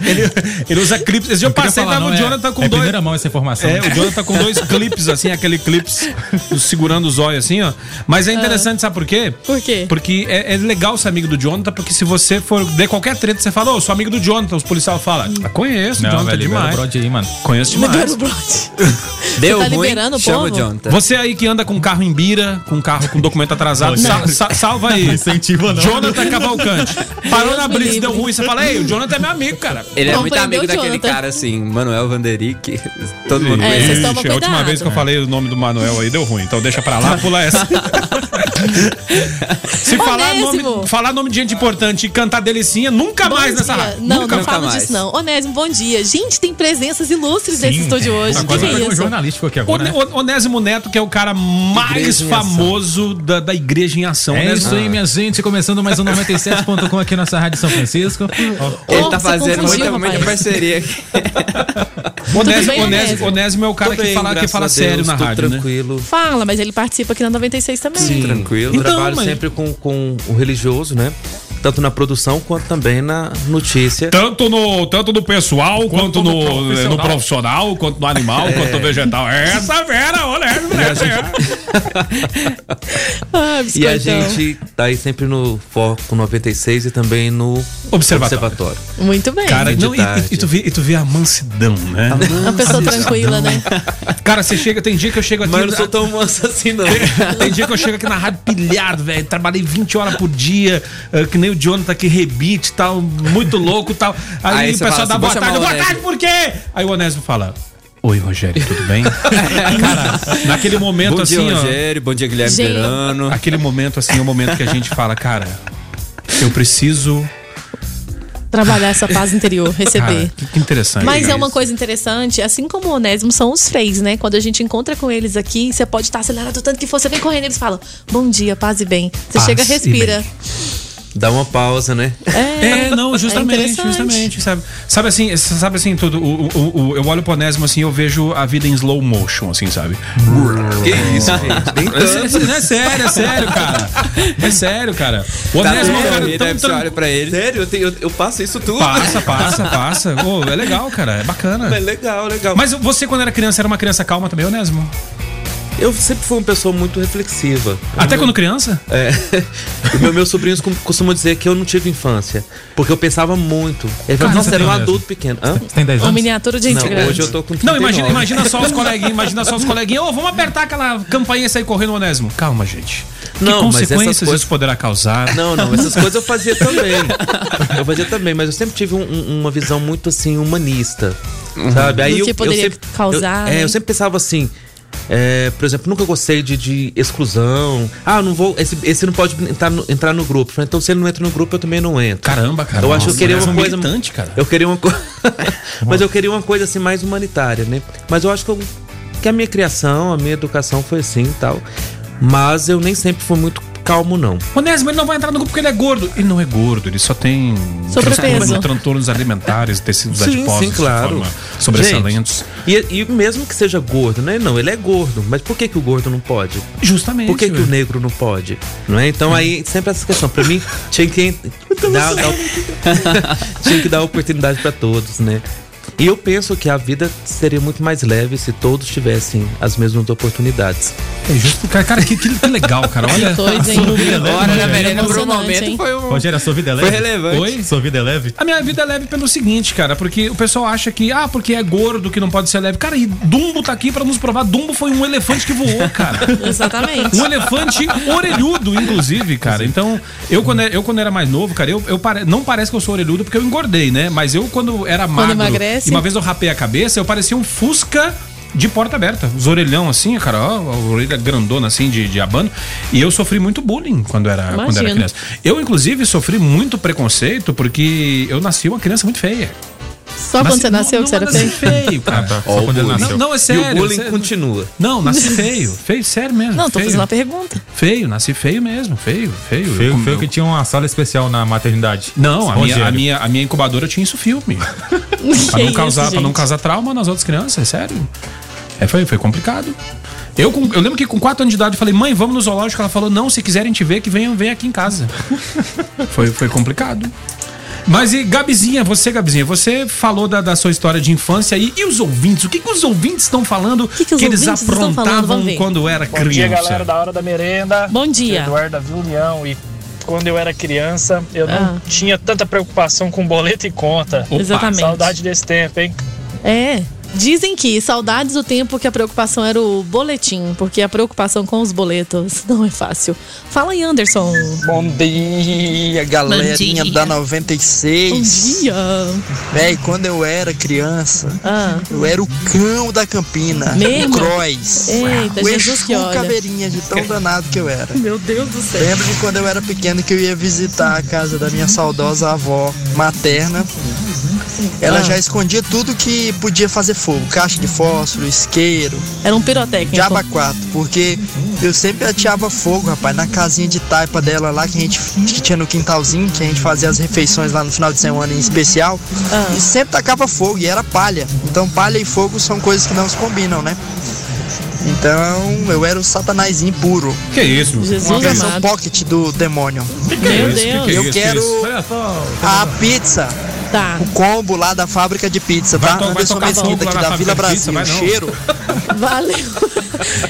Ele, ele usa clipes. Esse dia eu passei, falar, tava não, o é- Jonathan com é dois. primeira mão essa informação. É, o Jonathan com dois clipes, assim, aquele clipes segurando os olhos, assim, ó. Mas é interessante, sabe por quê? Por quê? Porque é, é legal ser amigo do Jonathan, porque se você for der qualquer treta, você fala, ô, sou amigo do Jonathan, os policiais falam, ah, conheço o Não, Jonathan velho, libera o demais. brode aí, mano. Conheço Libera demais. o brode. Deu tá ruim, liberando o chama povo? o Jonathan. Você aí que anda com carro em bira, com carro com documento atrasado, sa- sa- salva aí. Não incentiva, não. Jonathan Cavalcante. Parou Deus na blitz, deu ruim, você fala, ei, o Jonathan é meu amigo, cara. Ele é muito amigo daquele Jonathan. cara assim, Manuel Vanderick. Todo mundo É, conhece. Ixi, a última vez que eu falei o nome do Manuel aí deu ruim, então deixa pra lá, pula essa. Se falar nome, falar nome de gente importante e cantar delicinha, nunca Bom mais nessa dia. rádio. Não, nunca não falo mais. disso, não. Onésimo, bom dia. Gente, tem presenças ilustres nesse estúdio hoje. Tá que que é isso? jornalístico aqui agora, né? One- Onésimo Neto, que é o cara mais famoso da, da Igreja em Ação. É Onésimo- isso aí, minha gente. Começando mais um 97.com aqui na nossa Rádio São Francisco. Ele Oh, tá fazendo muita, muita parceria aqui. Onésimo, bem, Onésimo, Onésimo? É o cara que bem, fala, que fala sério Deus, na rádio, né? tranquilo. Fala, mas ele participa aqui na 96 também. Tranquilo. Então, Trabalho mas- sempre com, com o religioso, né? Tanto na produção quanto também na notícia. Tanto no, tanto no pessoal, quanto, no, profissional. no profissional, quanto no animal, quanto no vegetal. Essa fera, olha, mulher. Ah, E a gente tá aí sempre no Foco 96 e também no Observatório. Muito bem. Cara, não, e, e- tu vê, e tu vê a mansidão, né? Uma pessoa tranquila, né? Cara, você chega, tem dia que eu chego aqui. Mas eu não sou tão manso assim, não. Tem dia que eu chego aqui na rádio pilhado, velho. Trabalhei 20 horas por dia, eh, que nem o Jonathan aqui rebite e tal, muito louco e tal. Aí, Aí o pessoal fala dá assim, boa tarde. Boa tarde, por quê? Aí o Onésimo fala. Oi, Rogério, tudo bem? cara, naquele momento Bom dia, assim, ó. Rogério. Bom dia, Guilherme. Verano. Aquele momento assim, é o momento que a gente fala, cara, eu preciso. Trabalhar essa paz interior, Cara, receber. que, que interessante. Mas é uma coisa interessante, assim como o Onésimo são os freis, né? Quando a gente encontra com eles aqui, você pode estar acelerado tanto que for, você vem correndo, eles falam: Bom dia, paz e bem. Você Paz chega, e respira. Dá uma pausa, né? É, não, justamente, interessante. justamente, sabe? Sabe assim, sabe assim, tudo, o, o, o- eu olho pro Onésimo assim, eu vejo a vida em slow motion, assim, sabe? Que isso, gente? Nem É, é sério, é sério, cara. É sério, cara. O Tá Onésimo é vendo? cara tão tran- olha pra ele. Sério, eu, tenho- eu- eu passo isso tudo. Passa, passa, passa. Ô, é legal, cara, é bacana. É legal, legal. Mas você, quando era criança, era uma criança calma também, Onésimo? Eu sempre fui uma pessoa muito reflexiva. Até quando criança? É. Meu- meus sobrinhos costumam dizer que eu não tive infância. Porque eu pensava muito. Ele Cara, nossa, você era um mesmo. adulto pequeno. Hã? Você tem 10 Uma anos? miniatura de gente Não, grande. hoje eu tô com Não, 39. imagina, imagina só os coleguinhas, imagina só os coleguinhas. Ô, vamos apertar aquela campainha e sair correndo, Onésimo. Calma, gente. Que Não, mas essas consequências coisas- isso poderá causar? Não, não, essas coisas eu fazia também. Eu fazia também, mas eu sempre tive um- um- uma visão muito assim, humanista. Sabe? Aí Do eu, que eu poderia sempre, causar, Eu, é, né? eu sempre pensava assim. É, por exemplo, nunca gostei de, de exclusão. Ah, não vou. Esse, esse não pode entrar no, entrar no grupo. Então, se ele não entra no grupo, eu também não entro. Caramba, cara. Eu acho que eu queria uma coisa- cara. Eu queria uma coisa. Mas eu queria uma coisa assim mais humanitária, né? Mas eu acho que, eu- que a minha criação, a minha educação foi assim e tal. Mas eu nem sempre fui muito calmo, não. Onésimo, ele não vai entrar no grupo porque ele é gordo. Ele não é gordo, ele só tem Sobrepeso. transtornos- transtornos alimentares, tecidos Sim, adiposos sim, claro. de forma sobressalentes. E, e mesmo que seja gordo, né? Não, ele é gordo. Mas por que, que o gordo não pode? Justamente. Por que, que o negro não pode? Não é? Então aí sempre essa questão. Pra mim, tinha que dar, dar- tinha que dar oportunidade pra todos, né? E eu penso que a vida seria muito mais leve se todos tivessem as mesmas oportunidades. É justo. Cara, cara, que, que, legal, cara. Olha. Doido, hein? Hora da merenda por um momento hein? foi um. Rogério, a sua vida é leve? Foi relevante. Oi? Sua vida é leve? A minha vida é leve pelo seguinte, cara, porque o pessoal acha que, ah, porque é gordo que não pode ser leve. Cara, e Dumbo tá aqui pra nos provar. Dumbo foi um elefante que voou, cara. Exatamente. Um elefante orelhudo, inclusive, cara. Então, eu quando, eu quando era mais novo, cara, eu, eu pare- não parece que eu sou orelhudo porque eu engordei, né? Mas eu, quando era magro, emagrece. E uma vez eu rapei a cabeça, eu parecia um Fusca de porta aberta. Os orelhão assim, cara, ó, a orelha grandona assim de, de abano. E eu sofri muito bullying quando era, quando era criança. Eu, inclusive, sofri muito preconceito porque eu nasci uma criança muito feia. Só quando você nasceu não, que você era feio? feio, cara. tá. Só quando ele nasceu. Não, não, é sério. e o bullying sério. continua. Não, nasci feio. Feio, sério mesmo. Não, tô feio. fazendo uma pergunta. Feio, nasci feio mesmo, feio, feio. Feio, Eu- feio eu- que tinha uma sala especial na maternidade. Não, a minha, a, minha, a minha incubadora tinha isso filme. pra, não isso, causar, pra não causar trauma nas outras crianças, é sério. É, foi, foi complicado. Eu, eu lembro que com 4 anos de idade eu falei, mãe, vamos no zoológico. Ela falou, não, se quiserem te ver, que venham, venham aqui em casa. foi, foi complicado. Mas e Gabizinha, você, Gabizinha, você falou da, da sua história de infância aí. E os ouvintes? O que, que os ouvintes estão falando que que os eles aprontavam quando era Bom criança? dia, galera da Hora da Merenda. Bom dia. Eduardo União. E quando eu era criança, eu não Ah. tinha tanta preocupação com boleto e conta. Opa, Exatamente. Saudade desse tempo, hein? É. Dizem que saudades do tempo que a preocupação era o boletim, porque a preocupação com os boletos não é fácil. Fala aí, Anderson. Bom dia, galerinha Bom dia. da Bom 96. dia. Véi, quando eu era criança, Ah, eu era o cão da Campina. Mesmo? O Croix. Eita, o Jesus que olha. caveirinha de tão danado que eu era. Meu Deus do céu. Lembro de quando eu era pequeno que eu ia visitar a casa da minha saudosa avó materna. Ela Ah. já escondia tudo que podia fazer fogo: caixa de fósforo, isqueiro, Era um pirotécnico. Diaba 4, porque eu sempre ateava fogo, rapaz, na casinha de taipa dela lá que a gente que tinha no quintalzinho, que a gente fazia as refeições lá no final de semana em especial, Ah. e sempre tacava fogo, e era palha. Então palha e fogo são coisas que não se combinam, né? Então eu era o satanazinho puro. Que isso? Jesus Uma versão amado. pocket do demônio. Meu Deus. Eu quero Olha só. a pizza. Tá. O combo lá da fábrica de pizza, Vai tá? vai Anderson Mesquita aqui da Vila Brasil. pizza. Cheiro. Valeu.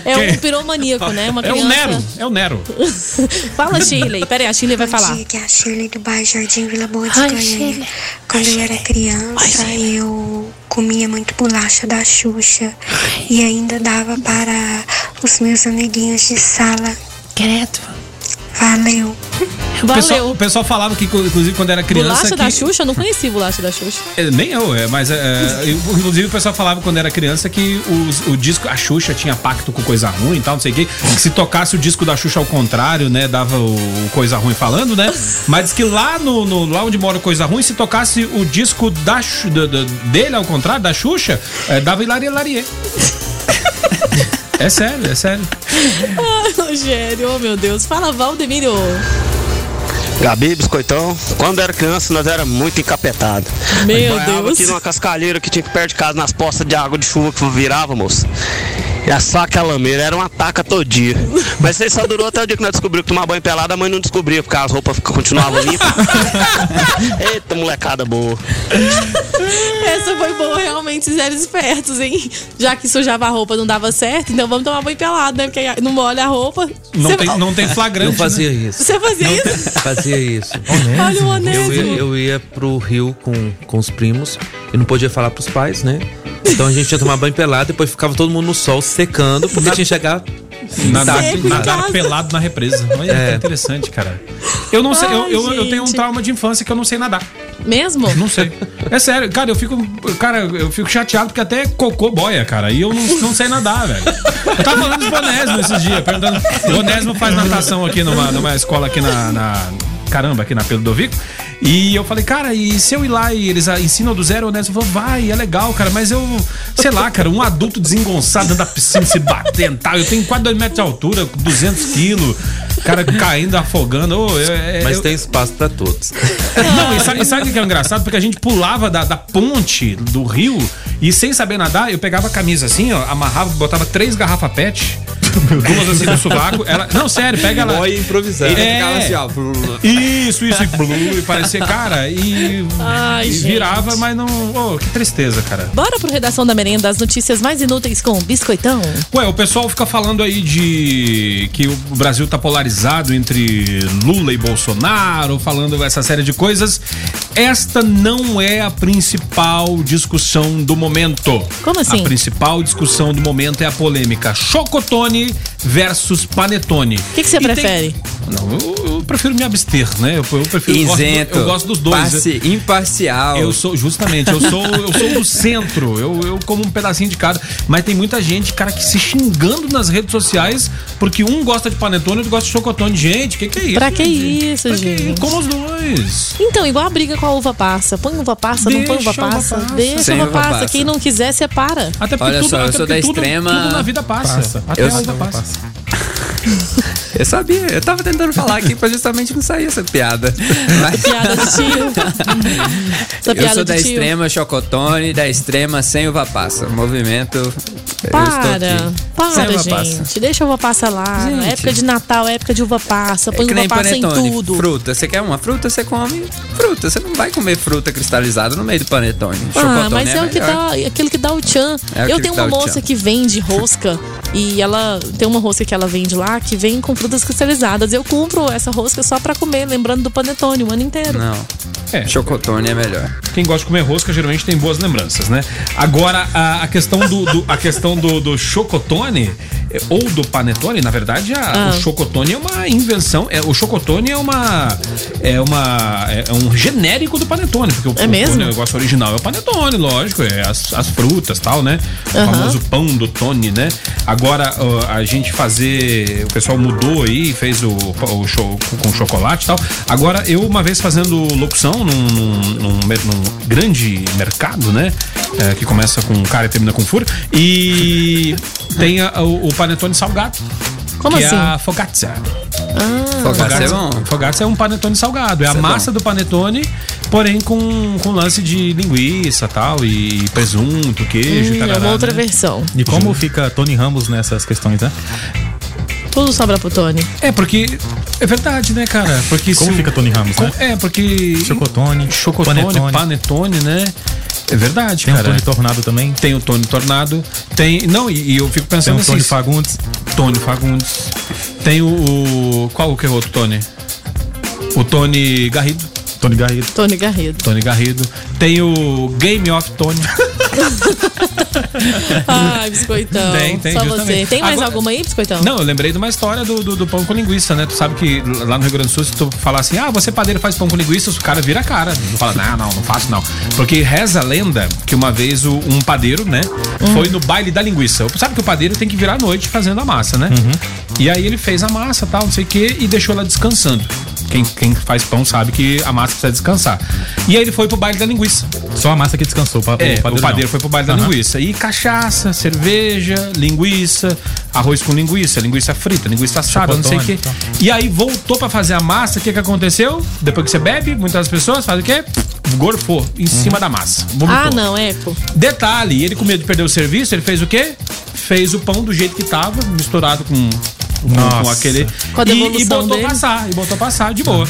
É Quem? um piromaníaco, né? Uma É o criança. Nero, é o Nero. Fala, Shirley. Pera aí, a Shirley vai falar. Dia, que é a Shirley do bairro Jardim Vila Boa de Ai, Goiânia. Quando eu era criança, eu comia muito bolacha da Xuxa e ainda dava para os meus amiguinhos de sala. Credo. Valeu. O pessoal, Valeu. o pessoal falava que, inclusive, quando era criança. Bolacha que, da Xuxa? Eu não conheci bolacha da Xuxa. É, Nem eu, é, mas é, é, eu- inclusive o pessoal falava quando era criança que os- o disco, a Xuxa tinha pacto com coisa ruim e tal, não sei o quê. Que se tocasse o disco da Xuxa ao contrário, né, dava o, o coisa ruim falando, né? Mas que lá no, no- lá onde mora o coisa ruim, se tocasse o disco da, da- da- dele ao contrário, da Xuxa, é, dava hilaria larie. É sério, é sério. Rogério, oh meu Deus. Fala, Valdemiro. Gabi, biscoitão, quando era criança nós era muito encapetado. Meu Deus. aqui numa cascalheira que tinha que perto de casa, nas postas de água de chuva que virava, moço. E a saca lameira era uma taca todo dia. Mas isso aí só durou até o dia que nós descobrimos que tomar banho pelado, a mãe não descobria, porque as roupas continuavam limpas. Eita, molecada boa. Essa foi boa, realmente, eles eram espertos, hein? Já que sujava a roupa não dava certo, então vamos tomar banho pelado, né? Porque não molha a roupa. Não tem, não tem flagrante. Eu fazia né? isso. Você fazia isso? Fazia isso. Olha o Eu Onésimo. ia, eu ia pro rio com, com os primos e não podia falar pros pais, né? Então a gente ia tomar banho pelado, depois ficava todo mundo no sol secando, porque tinha que chegar. Nadar, nadar pelado na represa. Olha É. que interessante, cara. Eu não sei, eu, Ai, eu, eu tenho um trauma de infância que eu não sei nadar. Mesmo? Não sei. É sério, cara, eu fico. Cara, eu fico chateado porque até cocô boia, cara. E eu não, não sei nadar, velho. Eu tava falando dos Bonésimo esses dias, perguntando. O Bonésimo faz natação aqui numa, numa escola aqui na, na- Caramba, aqui na Pedro Dovico. E eu falei, cara, e se eu ir lá e eles ensinam do zero, o Onésimo falou, vai, é legal, cara, mas eu, sei lá, cara, um adulto desengonçado dentro da piscina, se batendo e tal. Eu tenho quase 2 metros de altura, 200 quilos, cara caindo, afogando. Ô, eu- é- Mas eu- tem espaço pra todos. não, e sabe, sabe o que é engraçado? Porque a gente pulava da, da ponte do rio e sem saber nadar, eu pegava a camisa assim, ó, amarrava, botava três garrafas pet, duas assim no sovaco. Ela, não, sério, pega ela. Boia improvisada. É. Ficava assim, ó. Isso, isso, e, blue, e parecia, cara, e, Ai, e virava, mas não. Oh, que tristeza, cara. Bora pro Redação da Merenda, as notícias mais inúteis com Biscoitão. Ué, o pessoal fica falando aí de que o Brasil tá polarizado entre Lula e Bolsonaro, falando essa série de coisas. Esta não é a principal discussão do momento. Como assim? A principal discussão do momento é a polêmica Chocotone versus Panetone. O que, que você E tem- prefere? Não, eu, eu prefiro me abster, né? Eu, eu prefiro. eu gosto Isento. Eu gosto dos dois. Parci- imparcial. Eu sou, justamente, eu sou, eu sou do centro, eu, eu como um pedacinho de cada. Mas tem muita gente, cara, que se xingando nas redes sociais porque um gosta de panetone e outro gosta de chocotone. Gente, o que, que é isso? Pra que gente? isso, Pra que gente? isso? Como os dois. Então, igual a briga com a uva passa. Põe uva passa, não põe uva Deixa passa. passa. Deixa Sem a uva passa. passa. Quem não quiser, separa. Até porque Olha tudo, só, eu até sou porque da tudo, extrema- tudo na vida passa. Passa. Até Eu a uva passa. Eu sabia, eu tava tentando falar aqui pra justamente não sair essa piada. Mas Piada de tio. Essa eu piada sou da tio. extrema chocotone, da extrema sem uva passa. Movimento. eu Para, para, Sem uva gente. passa. Deixa a uva passa lá. Gente. Época de Natal, época de uva passa. É Põe que uva passa em panetone, tudo. fruta. Você quer uma fruta, você come fruta. Você não vai comer fruta cristalizada no meio do panetone. Ah, Chocotone mas é, o que dá, aquilo que dá o tchan. É eu tenho uma moça que vende rosca e ela tem uma rosca que ela vende lá que vem com frutas cristalizadas. Eu compro essa rosca só pra comer, lembrando do panetone o ano inteiro. Não. É. Chocotone é melhor. Quem gosta de comer rosca geralmente tem boas lembranças, né? Agora, a, a questão do, do- a questão do, do chocotone ou do panetone, na verdade, a- Ah. o chocotone é uma invenção. É, o chocotone é uma é uma é, é um genérico do panetone, porque o, É o- mesmo? o negócio original é o panetone, lógico, é as, as frutas, tal, né? O famoso pão do Tony, né? Agora a gente fazer, o pessoal mudou aí, fez o, o show com chocolate e tal. Agora eu uma vez fazendo locução num, num, num num grande mercado, né? É, que começa com cara e termina com furo. E tem a- o, o panetone salgado. Como que assim? é a focaccia. Fogaça é bom. Focaccia é um panetone salgado. É a Isso é massa do panetone porém com, com lance de linguiça tal, e presunto, queijo, Hum, e é uma outra né? versão. E como fica Tony Ramos nessas questões, né? Tudo sobra pro Tony. É, porque. É verdade, né, cara? Porque Como se fica Tony Ramos, Com- né? É, porque. Chocotone, Chocotone, panetone. panetone, né? É verdade, Tem o cara. Tony Tornado também. Tem o Tony Tornado. Tem. Não, e, e eu fico Tem pensando o Tony assim. Fagundes. Tony Fagundes. Tem o, o. Qual que é o outro Tony? O Tony Garrido. Tony Garrido. Tony Garrido. Tony Garrido. Tem o Game of Tony. Ai, biscoitão. Tem, tem, Só justamente. você. Tem mais Agora- alguma aí, biscoitão? Não, eu lembrei de uma história do, do, do pão com linguiça, né? Tu sabe que lá no Rio Grande do Sul, se tu falar assim, ah, você padeiro faz pão com linguiça, os caras viram a cara. Não fala, não, não, não faço não. Porque reza a lenda que uma vez o- um padeiro, né, foi no baile da linguiça. Sabe que o padeiro tem que virar à noite fazendo a massa, né? E aí ele fez a massa, tal, não sei o quê, e deixou ela descansando. Quem, quem faz pão sabe que a massa precisa descansar. E aí ele foi pro baile da linguiça. Só a massa que descansou. pa- É, o padeiro padeiro não. foi pro baile da Aham. linguiça. E cachaça, cerveja, linguiça, arroz com linguiça, linguiça frita, linguiça assada, não sei o quê. Chocotone, E aí voltou pra fazer a massa, o que que aconteceu? Depois que você bebe, muitas pessoas fazem o quê? Gorfou em cima da massa. Vomitou. Ah, não, Eco. Detalhe, ele com medo de perder o serviço, ele fez o quê? Fez o pão do jeito que tava, misturado com, Nossa. com aquele. Com a e, e botou dele. passar, e botou passar de boa.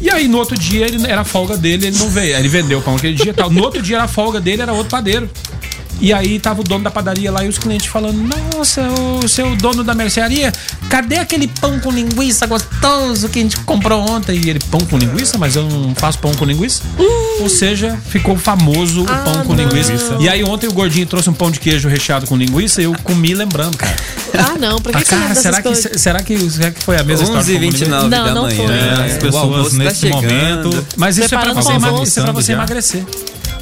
E aí, no outro dia, ele era folga dele, ele não veio. Aí Ele vendeu o pão aquele dia e tal. No outro dia, era folga dele, era outro padeiro. E aí tava o dono da padaria lá e os clientes falando: Nossa, o seu dono da mercearia, cadê aquele pão com linguiça gostoso que a gente comprou ontem? E ele, pão com linguiça? Mas eu não faço pão com linguiça. Ou seja, ficou famoso o pão com não. linguiça. E aí ontem o gordinho trouxe um pão de queijo recheado com linguiça e eu comi lembrando, cara. Ah, não. Pra que, Ah, que você cara, dessas será que, coisas? será, que, será que foi a mesma história? 11 do e pão com linguiça? 29 Não, da não manhã. foi. É, as o almoço pessoas tá nesse chegando. momento. Mas isso é pra, você, é pra você já. emagrecer.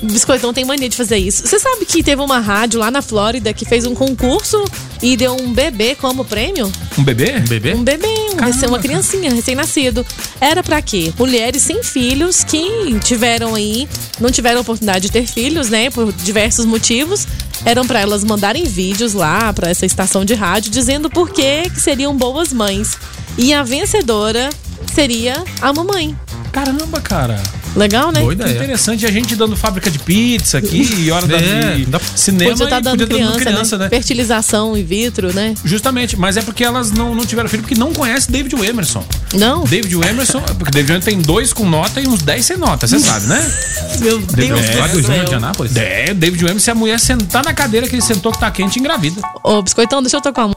Biscoitão tem mania de fazer isso. Você sabe que teve uma rádio lá na Flórida que fez um concurso e deu um bebê como prêmio? Um bebê? Um bebê? Um bebê, um recém- uma criancinha, recém-nascido. Era pra quê? Mulheres sem filhos que tiveram aí, não tiveram oportunidade de ter filhos, né, por diversos motivos. Eram pra elas mandarem vídeos lá pra essa estação de rádio dizendo por que que seriam boas mães. E a vencedora seria a mamãe. Caramba, cara. Legal, né? Boa ideia. interessante. A gente dando fábrica de pizza aqui e hora da, É, de dá- cinema Podia estar e dando podia criança, dando criança, né? né? Fertilização in vitro, né? Justamente, mas é porque elas não, não tiveram filho, porque não conhecem David Emerson. Não? David Emerson, porque David Emerson tem dois com nota e uns dez sem nota, você sabe, né? Meu Deus É, Lá do Júnior de. Anápolis? É, David Emerson, se a mulher sentar na cadeira que ele sentou que tá quente, engravida. Ô, Biscoitão, deixa eu tocar uma.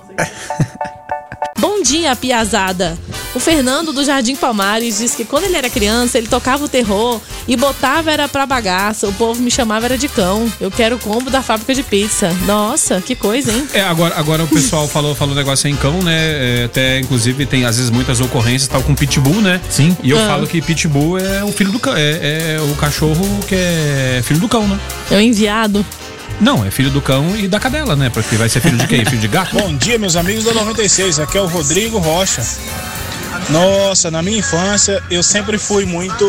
Bom dia, piazada. O Fernando do Jardim Palmares diz que quando ele era criança, ele tocava o terror e botava era pra bagaça. O povo me chamava era de cão. Eu quero o combo da fábrica de pizza. Nossa, que coisa, hein? É, agora, agora o pessoal falou, falou um negócio em cão, né? É, até, inclusive, tem às vezes muitas ocorrências, tal, com pitbull, né? Sim. E eu Ah. falo que pitbull é o filho do cão, é, é o cachorro que é filho do cão, né? É o enviado. Não, é filho do cão e da cadela, né? Porque vai ser filho de quem? Filho de gato? Bom dia, meus amigos da 96. Aqui é o Rodrigo Rocha. Nossa, na minha infância eu sempre fui muito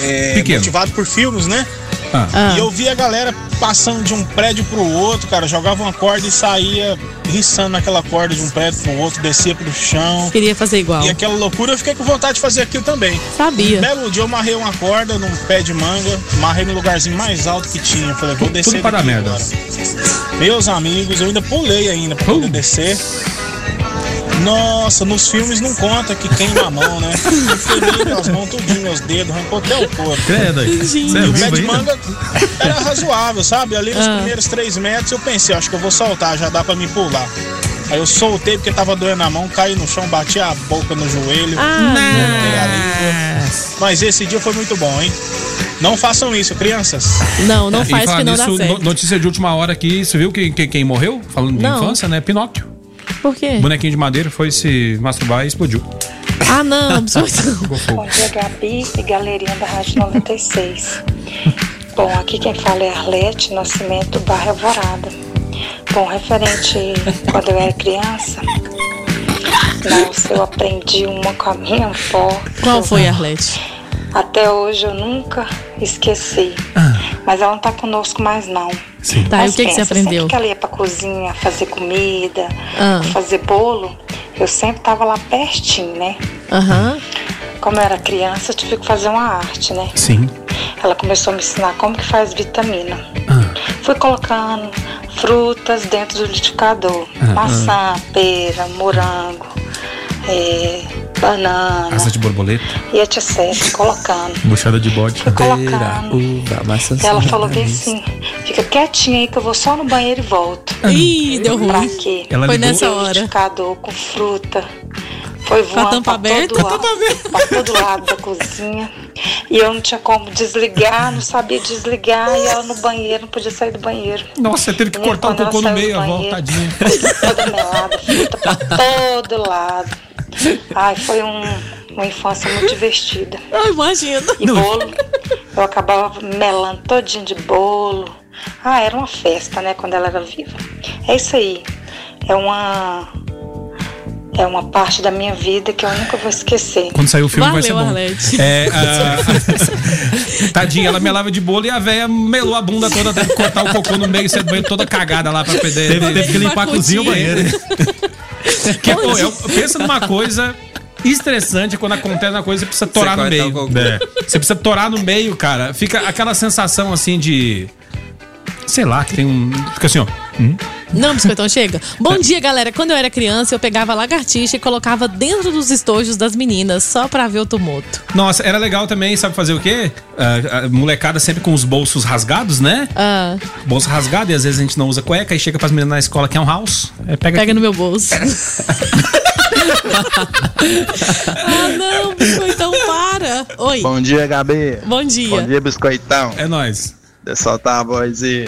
é, motivado por filmes, né? Ah. Ah. E eu via a galera passando de um prédio pro outro, cara, jogava uma corda e saía riçando naquela corda de um prédio pro outro, descia pro chão. Queria fazer igual. E aquela loucura eu fiquei com vontade de fazer aquilo também. Sabia. Um belo dia eu amarrei uma corda num pé de manga, amarrei no lugarzinho mais alto que tinha. Falei, vou descer tudo para merda. agora. Meus amigos, eu ainda pulei ainda pra poder descer. Nossa, nos filmes não conta que queima a mão, né? Eu fui minhas mãos tudinho, meus dedos, arrancou até o couro. Credo aí. Você é E o pé de manga era razoável, sabe? Ali nos Ah. primeiros três metros eu pensei, acho que eu vou soltar, já dá pra me pular. Aí eu soltei porque tava doendo a mão, caí no chão, bati a boca no joelho, Ah. Mas esse dia foi muito bom, hein? Não façam isso, crianças. Não, não E faz que não dá nisso, certo. no- notícia de última hora aqui, você viu quem, quem, quem morreu? Falando de Não. infância, né? Pinóquio. Por quê? Bonequinho de madeira foi se masturbar e explodiu. Ah, não, fogo. Bom dia, Gabi e galerinha da Rádio 96. Bom, aqui quem fala é Arlete Nascimento Barra Alvorada. Bom, referente quando eu era criança, nossa, eu aprendi uma com a minha avó. Qual foi, Arlete? Até hoje eu nunca esqueci. Mas ela não tá conosco mais não. Tá, Mas e o que, que você pensa, aprendeu? Sempre que ela ia pra cozinha fazer comida, Ah. fazer bolo, eu sempre tava lá pertinho, né? Aham. como eu era criança, eu tive que fazer uma arte, né? Sim. Ela começou a me ensinar como que faz vitamina. Ah. Fui colocando frutas dentro do liquidificador. Ah, Maçã, pera, morango, é, banana Asa de borboleta. e etc. Colocando. Buchada de bode. colocando. uva, maçã. Ela falou bem assim, fica quietinha aí que eu vou só no banheiro e volto. Ih, deu Pra ruim. quê? Ela Foi ligou- nessa hora. liquidificador com fruta. Foi voando tampa pra aberta? todo, lado, pra todo lado da cozinha. E eu não tinha como desligar, não sabia desligar. E ela no banheiro, não podia sair do banheiro. Nossa, você teve que Menino, cortar o cocô no meio, a banheiro, volta, tadinha. Toda melada, fruta pra todo lado. Ai, foi um- uma infância muito divertida. Eu imagino. E bolo, eu acabava melando todinho de bolo. Ah, era uma festa, né, quando ela era viva. É isso aí. É uma é uma parte da minha vida que eu nunca vou esquecer. Quando sair o filme vai ser Valeu, bom. Arlete. É, ah, tadinha, ela melava de bolo e a véia melou a bunda toda, teve que cortar o cocô no meio e sair do banheiro toda cagada lá pra poder. Teve, teve que limpar a cozinha e o banheiro. Que, pô, eu, pensa numa coisa estressante quando acontece uma coisa, você precisa torar no cortar meio. o cocô. É. Você precisa torar no meio, cara. Fica aquela sensação assim de. Sei lá, que tem um. Fica assim, ó. Hum? Não, biscoitão, chega. Bom dia, galera. Quando eu era criança, eu pegava lagartixa e colocava dentro dos estojos das meninas, só pra ver o tumulto. Nossa, era legal também, sabe fazer o quê? A molecada sempre com os bolsos rasgados, né? Ah, Bolso rasgado e às vezes a gente não usa cueca e chega pras meninas na escola que é um house. É, pega pega no meu bolso. ah, não, biscoitão, para. Oi. Bom dia, Gabi. Bom dia. Bom dia, biscoitão. É nóis. Soltar a voz aí.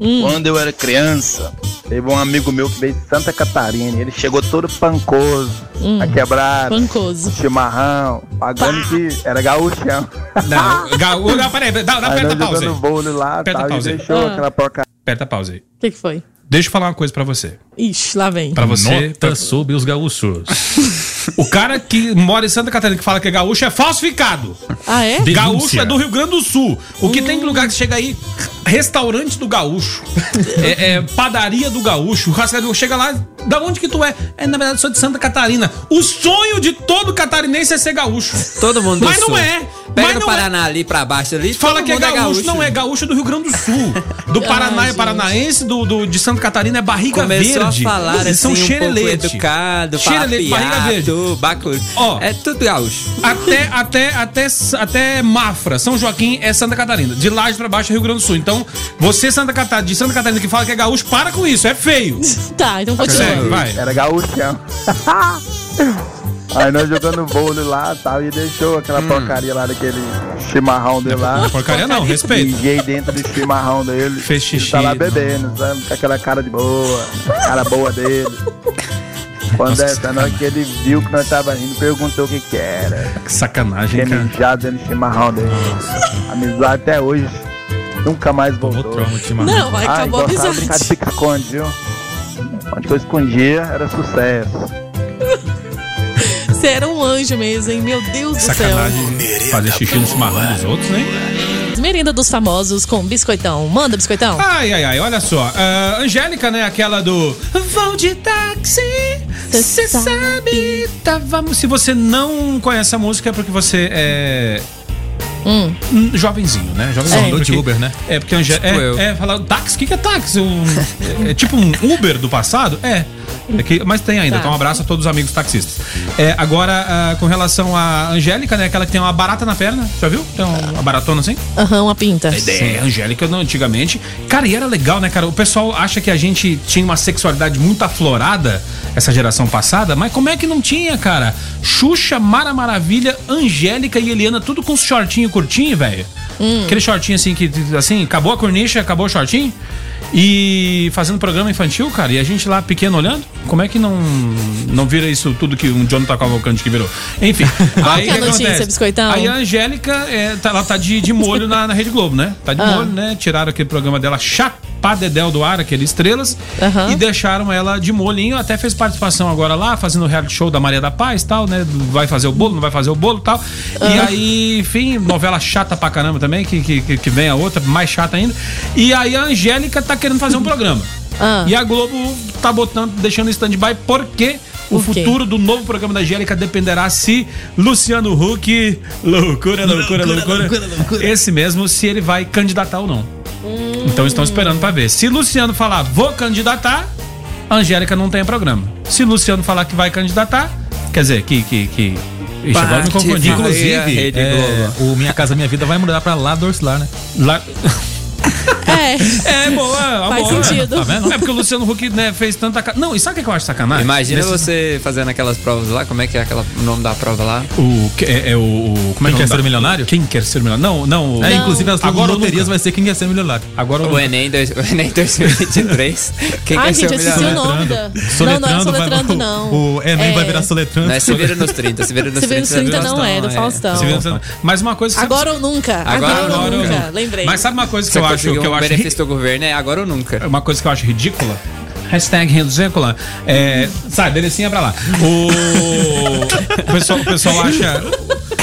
Hum. Quando eu era criança, teve um amigo meu que veio de Santa Catarina. Ele chegou todo pancoso, Hum. a quebrada, Pancoso. chimarrão, pagando que era gaúchão. Não, gaú, não, peraí, dá, dá, Aí aperta a pausa jogando aí. bolo lá Aperta a tal, e pausa aí. deixou Ah. aquela porcaria. Aperta a pausa aí. O que, que foi? Deixa eu falar uma coisa pra você. Ixi, lá vem. Pra você. Nota sobre os gaúchos. O cara que mora em Santa Catarina que fala que é gaúcho é falsificado. Ah, é? Denúncia. Gaúcho é do Rio Grande do Sul. O que tem lugar que chega aí? Restaurante do gaúcho. É, é padaria do gaúcho. Rascaria, chega lá, da onde que tu é? É, na verdade, sou de Santa Catarina. O sonho de todo catarinense é ser gaúcho. Todo mundo do Mas não sul. é. Pega Mas o não Paraná ali pra baixo ali. Fala todo que é mundo gaúcho, não é gaúcho do Rio Grande do Sul. Do Paraná é gente. paranaense, do, do- de Santa Catarina é barriga Começou verde. a falar Eles são assim, um pouco xerelete. educado, Xerelete, barriga verde. bacuri. Ó. É tudo gaúcho. Até, até, até, até Mafra, São Joaquim é Santa Catarina. De Laje pra baixo é Rio Grande do Sul. Então, você, Santa Catarina, de Santa Catarina, que fala que é gaúcho, para com isso, é feio. Tá, então continua. Vai. Era gaúchão. Aí nós jogando bolo lá tal, e deixou aquela porcaria lá daquele chimarrão dele lá. Porcaria não, respeito. Mijei dentro do chimarrão dele. Fez xixi. tá lá bebendo, sabe? Com aquela cara de boa, cara boa dele. Quando essa noite que ele viu que nós tava rindo, perguntou o que que era. Que sacanagem, Tinha cara. mijado dentro do chimarrão dele. Amizade até hoje. Nunca mais voltou. trauma. Não, vai, Ah, acabou a gostava de brincar de amizade. pique-esconde, viu? Onde eu escondia era sucesso. Você era um anjo mesmo, hein? Meu Deus do Sacanagem fazer xixi no chimarrão dos outros, né? céu. Merenda dos famosos com biscoitão. Manda, biscoitão. Ai, ai, ai, olha só. Ah, Angélica, né? Aquela do Vou de táxi, Cê você sabe. Tá, vamos. Se você não conhece a música é porque você é. Hum. hum, Jovenzinho, né? Jovenzinho. Andou de Uber, né? É, porque Angé... Tipo é, é, falar táxi, o que, que é táxi? Um- é, é tipo um Uber do passado? É. É que- mas tem ainda, Tá. então um abraço a todos os amigos taxistas. É, agora, ah, com relação à Angélica, né? Aquela que tem uma barata na perna, já viu? Tem uma baratona assim? Aham, uma pinta. É, Angélica não, antigamente. Cara, e era legal, né, cara? O pessoal acha que a gente tinha uma sexualidade muito aflorada, essa geração passada, mas como é que não tinha, cara? Xuxa, Mara Maravilha, Angélica e Eliana, tudo com shortinho curtinho, velho. Aquele shortinho assim que, assim, acabou a cornicha, acabou o shortinho. E fazendo programa infantil, cara, e a gente lá pequeno olhando, como é que não não vira isso tudo que um Jonathan Cavalcante que virou? Enfim, aí que é que notícia, acontece? biscoitão? Aí a Angélica, é, tá, ela tá de, de molho na, na Rede Globo, né? Tá de Ah. molho, né? Tiraram aquele programa dela, Chapadedel do ar, aquele Estrelas, Aham. e deixaram ela de molhinho. Até fez participação agora lá, fazendo o reality show da Maria da Paz tal, né? Vai fazer o bolo, não vai fazer o bolo tal. E aí, enfim, novela chata pra caramba também, que, que, que- vem a outra, mais chata ainda. E aí a Angélica tá querendo fazer um programa. Ah. E a Globo tá botando, deixando em stand-by porque O futuro do novo programa da Angélica dependerá se Luciano Huck, loucura, loucura, loucura, esse mesmo, se ele vai candidatar ou não. Então estão esperando pra ver. Se Luciano falar, vou candidatar, a Angélica não tem programa. Se Luciano falar que vai candidatar, quer dizer, que. que, que... Ixi, agora me confundi. Inclusive, é, o Minha Casa Minha Vida vai mudar pra lá do Orsilar, né? Lá... É. É, boa, Faz boa. sentido. Tá vendo? É porque o Luciano Huck né, fez tanta. ca- Não, e sabe o que eu acho sacanagem? Imagina Nesse- você fazendo aquelas provas lá, como é que é aquela, o nome da prova lá? O, que- é, é o, o- Como é Quem que é o quer nome ser da- milionário? Quem quer ser milionário? Não, não. É, inclusive as Agora loterias nunca. vai ser quem quer ser milionário. Agora ou O Enem, dois- o Enem 2023. Quem Ai, quer gente, ser eu o o milionário? nome da. Não, não é Soletrando, soletrando, vai- não. O Enem É- vai virar soletrando. Não é Se Vira nos 30, Se Vira nos Se Vira nos 30. 30 não é, do Faustão. Mas uma coisa que Agora ou nunca. Agora, ou nunca. Lembrei. Mas sabe uma coisa que eu acho que eu um acho benefício do governo, é agora ou nunca. uma coisa que eu acho ridícula. Hashtag ridícula. É, sai, delicinha pra lá. O, o pessoal, o pessoal acha.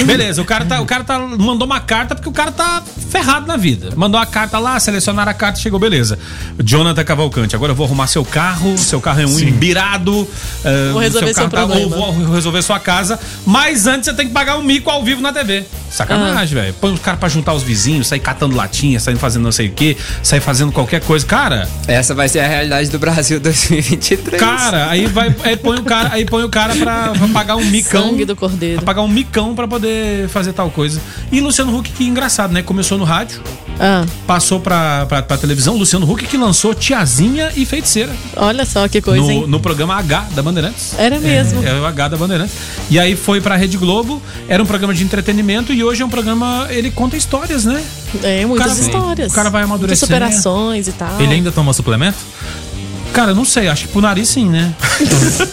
Beleza, o cara, tá, o cara tá, mandou uma carta porque o cara tá ferrado na vida. Mandou a carta lá, selecionaram a carta, chegou, beleza. Jonathan Cavalcante, agora eu vou arrumar seu carro, seu carro é um embirado. é, Vou resolver seu carro seu tá- ou vou resolver sua casa, mas antes você tem que pagar um mico ao vivo na TV. Sacanagem, velho. Põe os caras pra juntar os vizinhos, sair catando latinha, sair fazendo não sei o quê, sair fazendo qualquer coisa. Cara, Essa vai ser a realidade do Brasil 2023. Cara, aí vai, aí põe o cara, aí põe o cara pra, pra pagar um micão. Sangue do cordeiro. Pra pagar um micão pra poder fazer tal coisa. E Luciano Huck, que engraçado, né? Começou no rádio, Ah, passou pra, pra, pra televisão. Luciano Huck que lançou Tiazinha e Feiticeira. olha só que coisa, no, no programa H da Bandeirantes. Era mesmo. É, é o H da Bandeirantes. E aí foi pra Rede Globo, era um programa de entretenimento e hoje é um programa. Ele conta histórias, né? É, muitas cara- histórias. o cara vai amadurecendo. superações e tal. Ele ainda toma suplemento? Cara, eu não sei, acho que pro nariz sim, né?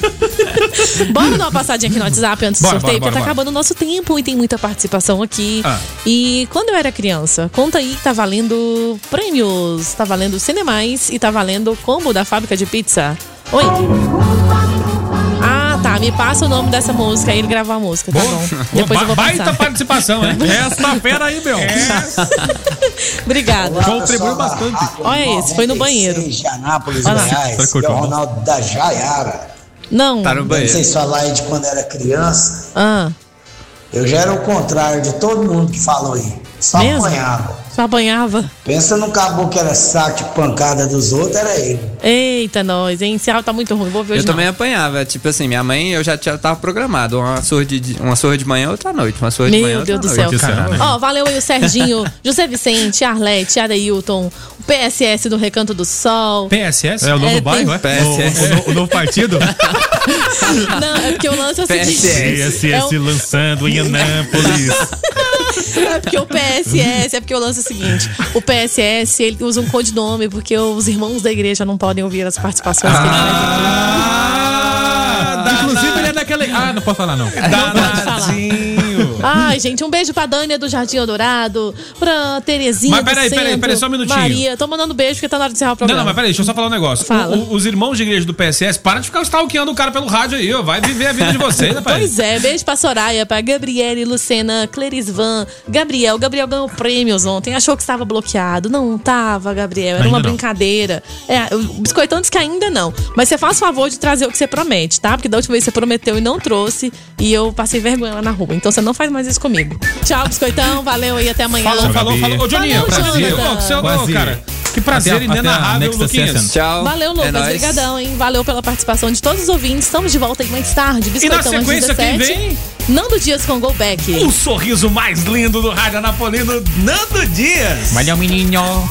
Bora dar uma passadinha aqui no WhatsApp antes do Bora, sorteio, bora, porque tá bora, acabando o nosso tempo e tem muita participação aqui. Ah. E quando eu era criança, conta aí que tá valendo prêmios, tá valendo Cinemais e tá valendo combo da fábrica de pizza. Oi. Ah, tá. Me passa o nome dessa música, aí ele gravar a música, tá bom. Depois eu vou Baita passar. participação, hein? Essa fera aí, meu. Obrigada. Contribuiu bastante. Olha esse, foi no banheiro. de Anápolis, Olha. Goiás. É o? Ronaldo da Jaiara. Não. Tá no banheiro. Vocês falaram aí de quando era criança. Ah, Eu já era o contrário de todo mundo que falou aí. Só Mesmo? apanhava. Só apanhava. Pensa no caboclo que era saco de pancada dos outros, era ele. Eita, nós, hein? Esse áudio tá muito ruim, vou ver hoje Eu não. também apanhava. Tipo assim, minha mãe, eu já tinha, tava programado. Uma surra de, uma surra de manhã, outra noite. Uma surra de manhã, Meu outra Deus do à céu. noite. Caramba. Ó, valeu aí o Serginho, José Vicente, Arlete, Adailton, o PSS do Recanto do Sol. PSS? É o novo É, bairro, é? PSS. O, o o novo partido? Não, é porque o lance é o seguinte. PSS É, o- lançando em Anápolis. é porque o PSS, é porque o lance é o seguinte: o PSS ele usa um codinome porque os irmãos da igreja não podem ouvir as participações que ele faz. Ah, Inclusive, ele é daquele. Ah, não posso falar, não. Não pode falar. Ai, gente, um beijo pra Dânia do Jardim Dourado, pra Terezinha. Mas peraí, peraí, peraí, só um minutinho. Maria, tô mandando beijo porque tá na hora de encerrar o Não, programa. não, mas peraí, deixa eu só falar um negócio. Fala. O- o- os irmãos de igreja do PSS, para de ficar stalkeando o cara pelo rádio aí, ó. Vai viver a vida de vocês, rapaz. Pois é, beijo pra Soraya, pra Gabriele, Lucena, Clerisvan, Gabriel. Gabriel ganhou prêmios ontem, achou que estava bloqueado. Não tava, Gabriel, era Ainda uma não. brincadeira. É, o Biscoitão disse que ainda não. Mas você faz favor de trazer o que você promete, tá? Porque da última vez você prometeu e não trouxe, e eu passei vergonha lá na rua. Então você não faz mais isso comigo. Tchau, Biscoitão, valeu e até amanhã. Falou, falou, falou. Ô, Joninha, Valeu, prazer. Ô, seu, cara, que prazer Até inenarrável, Luquinhas. Tchau. Valeu, É Lucas. nóis. Obrigadão, hein? Valeu pela participação de todos os ouvintes. Estamos de volta aí mais tarde. Biscoitão às sequência, quem 17. vem? Nando Dias com Golback. O sorriso mais lindo do Rádio Anapolino, Nando Dias. Valeu, menino.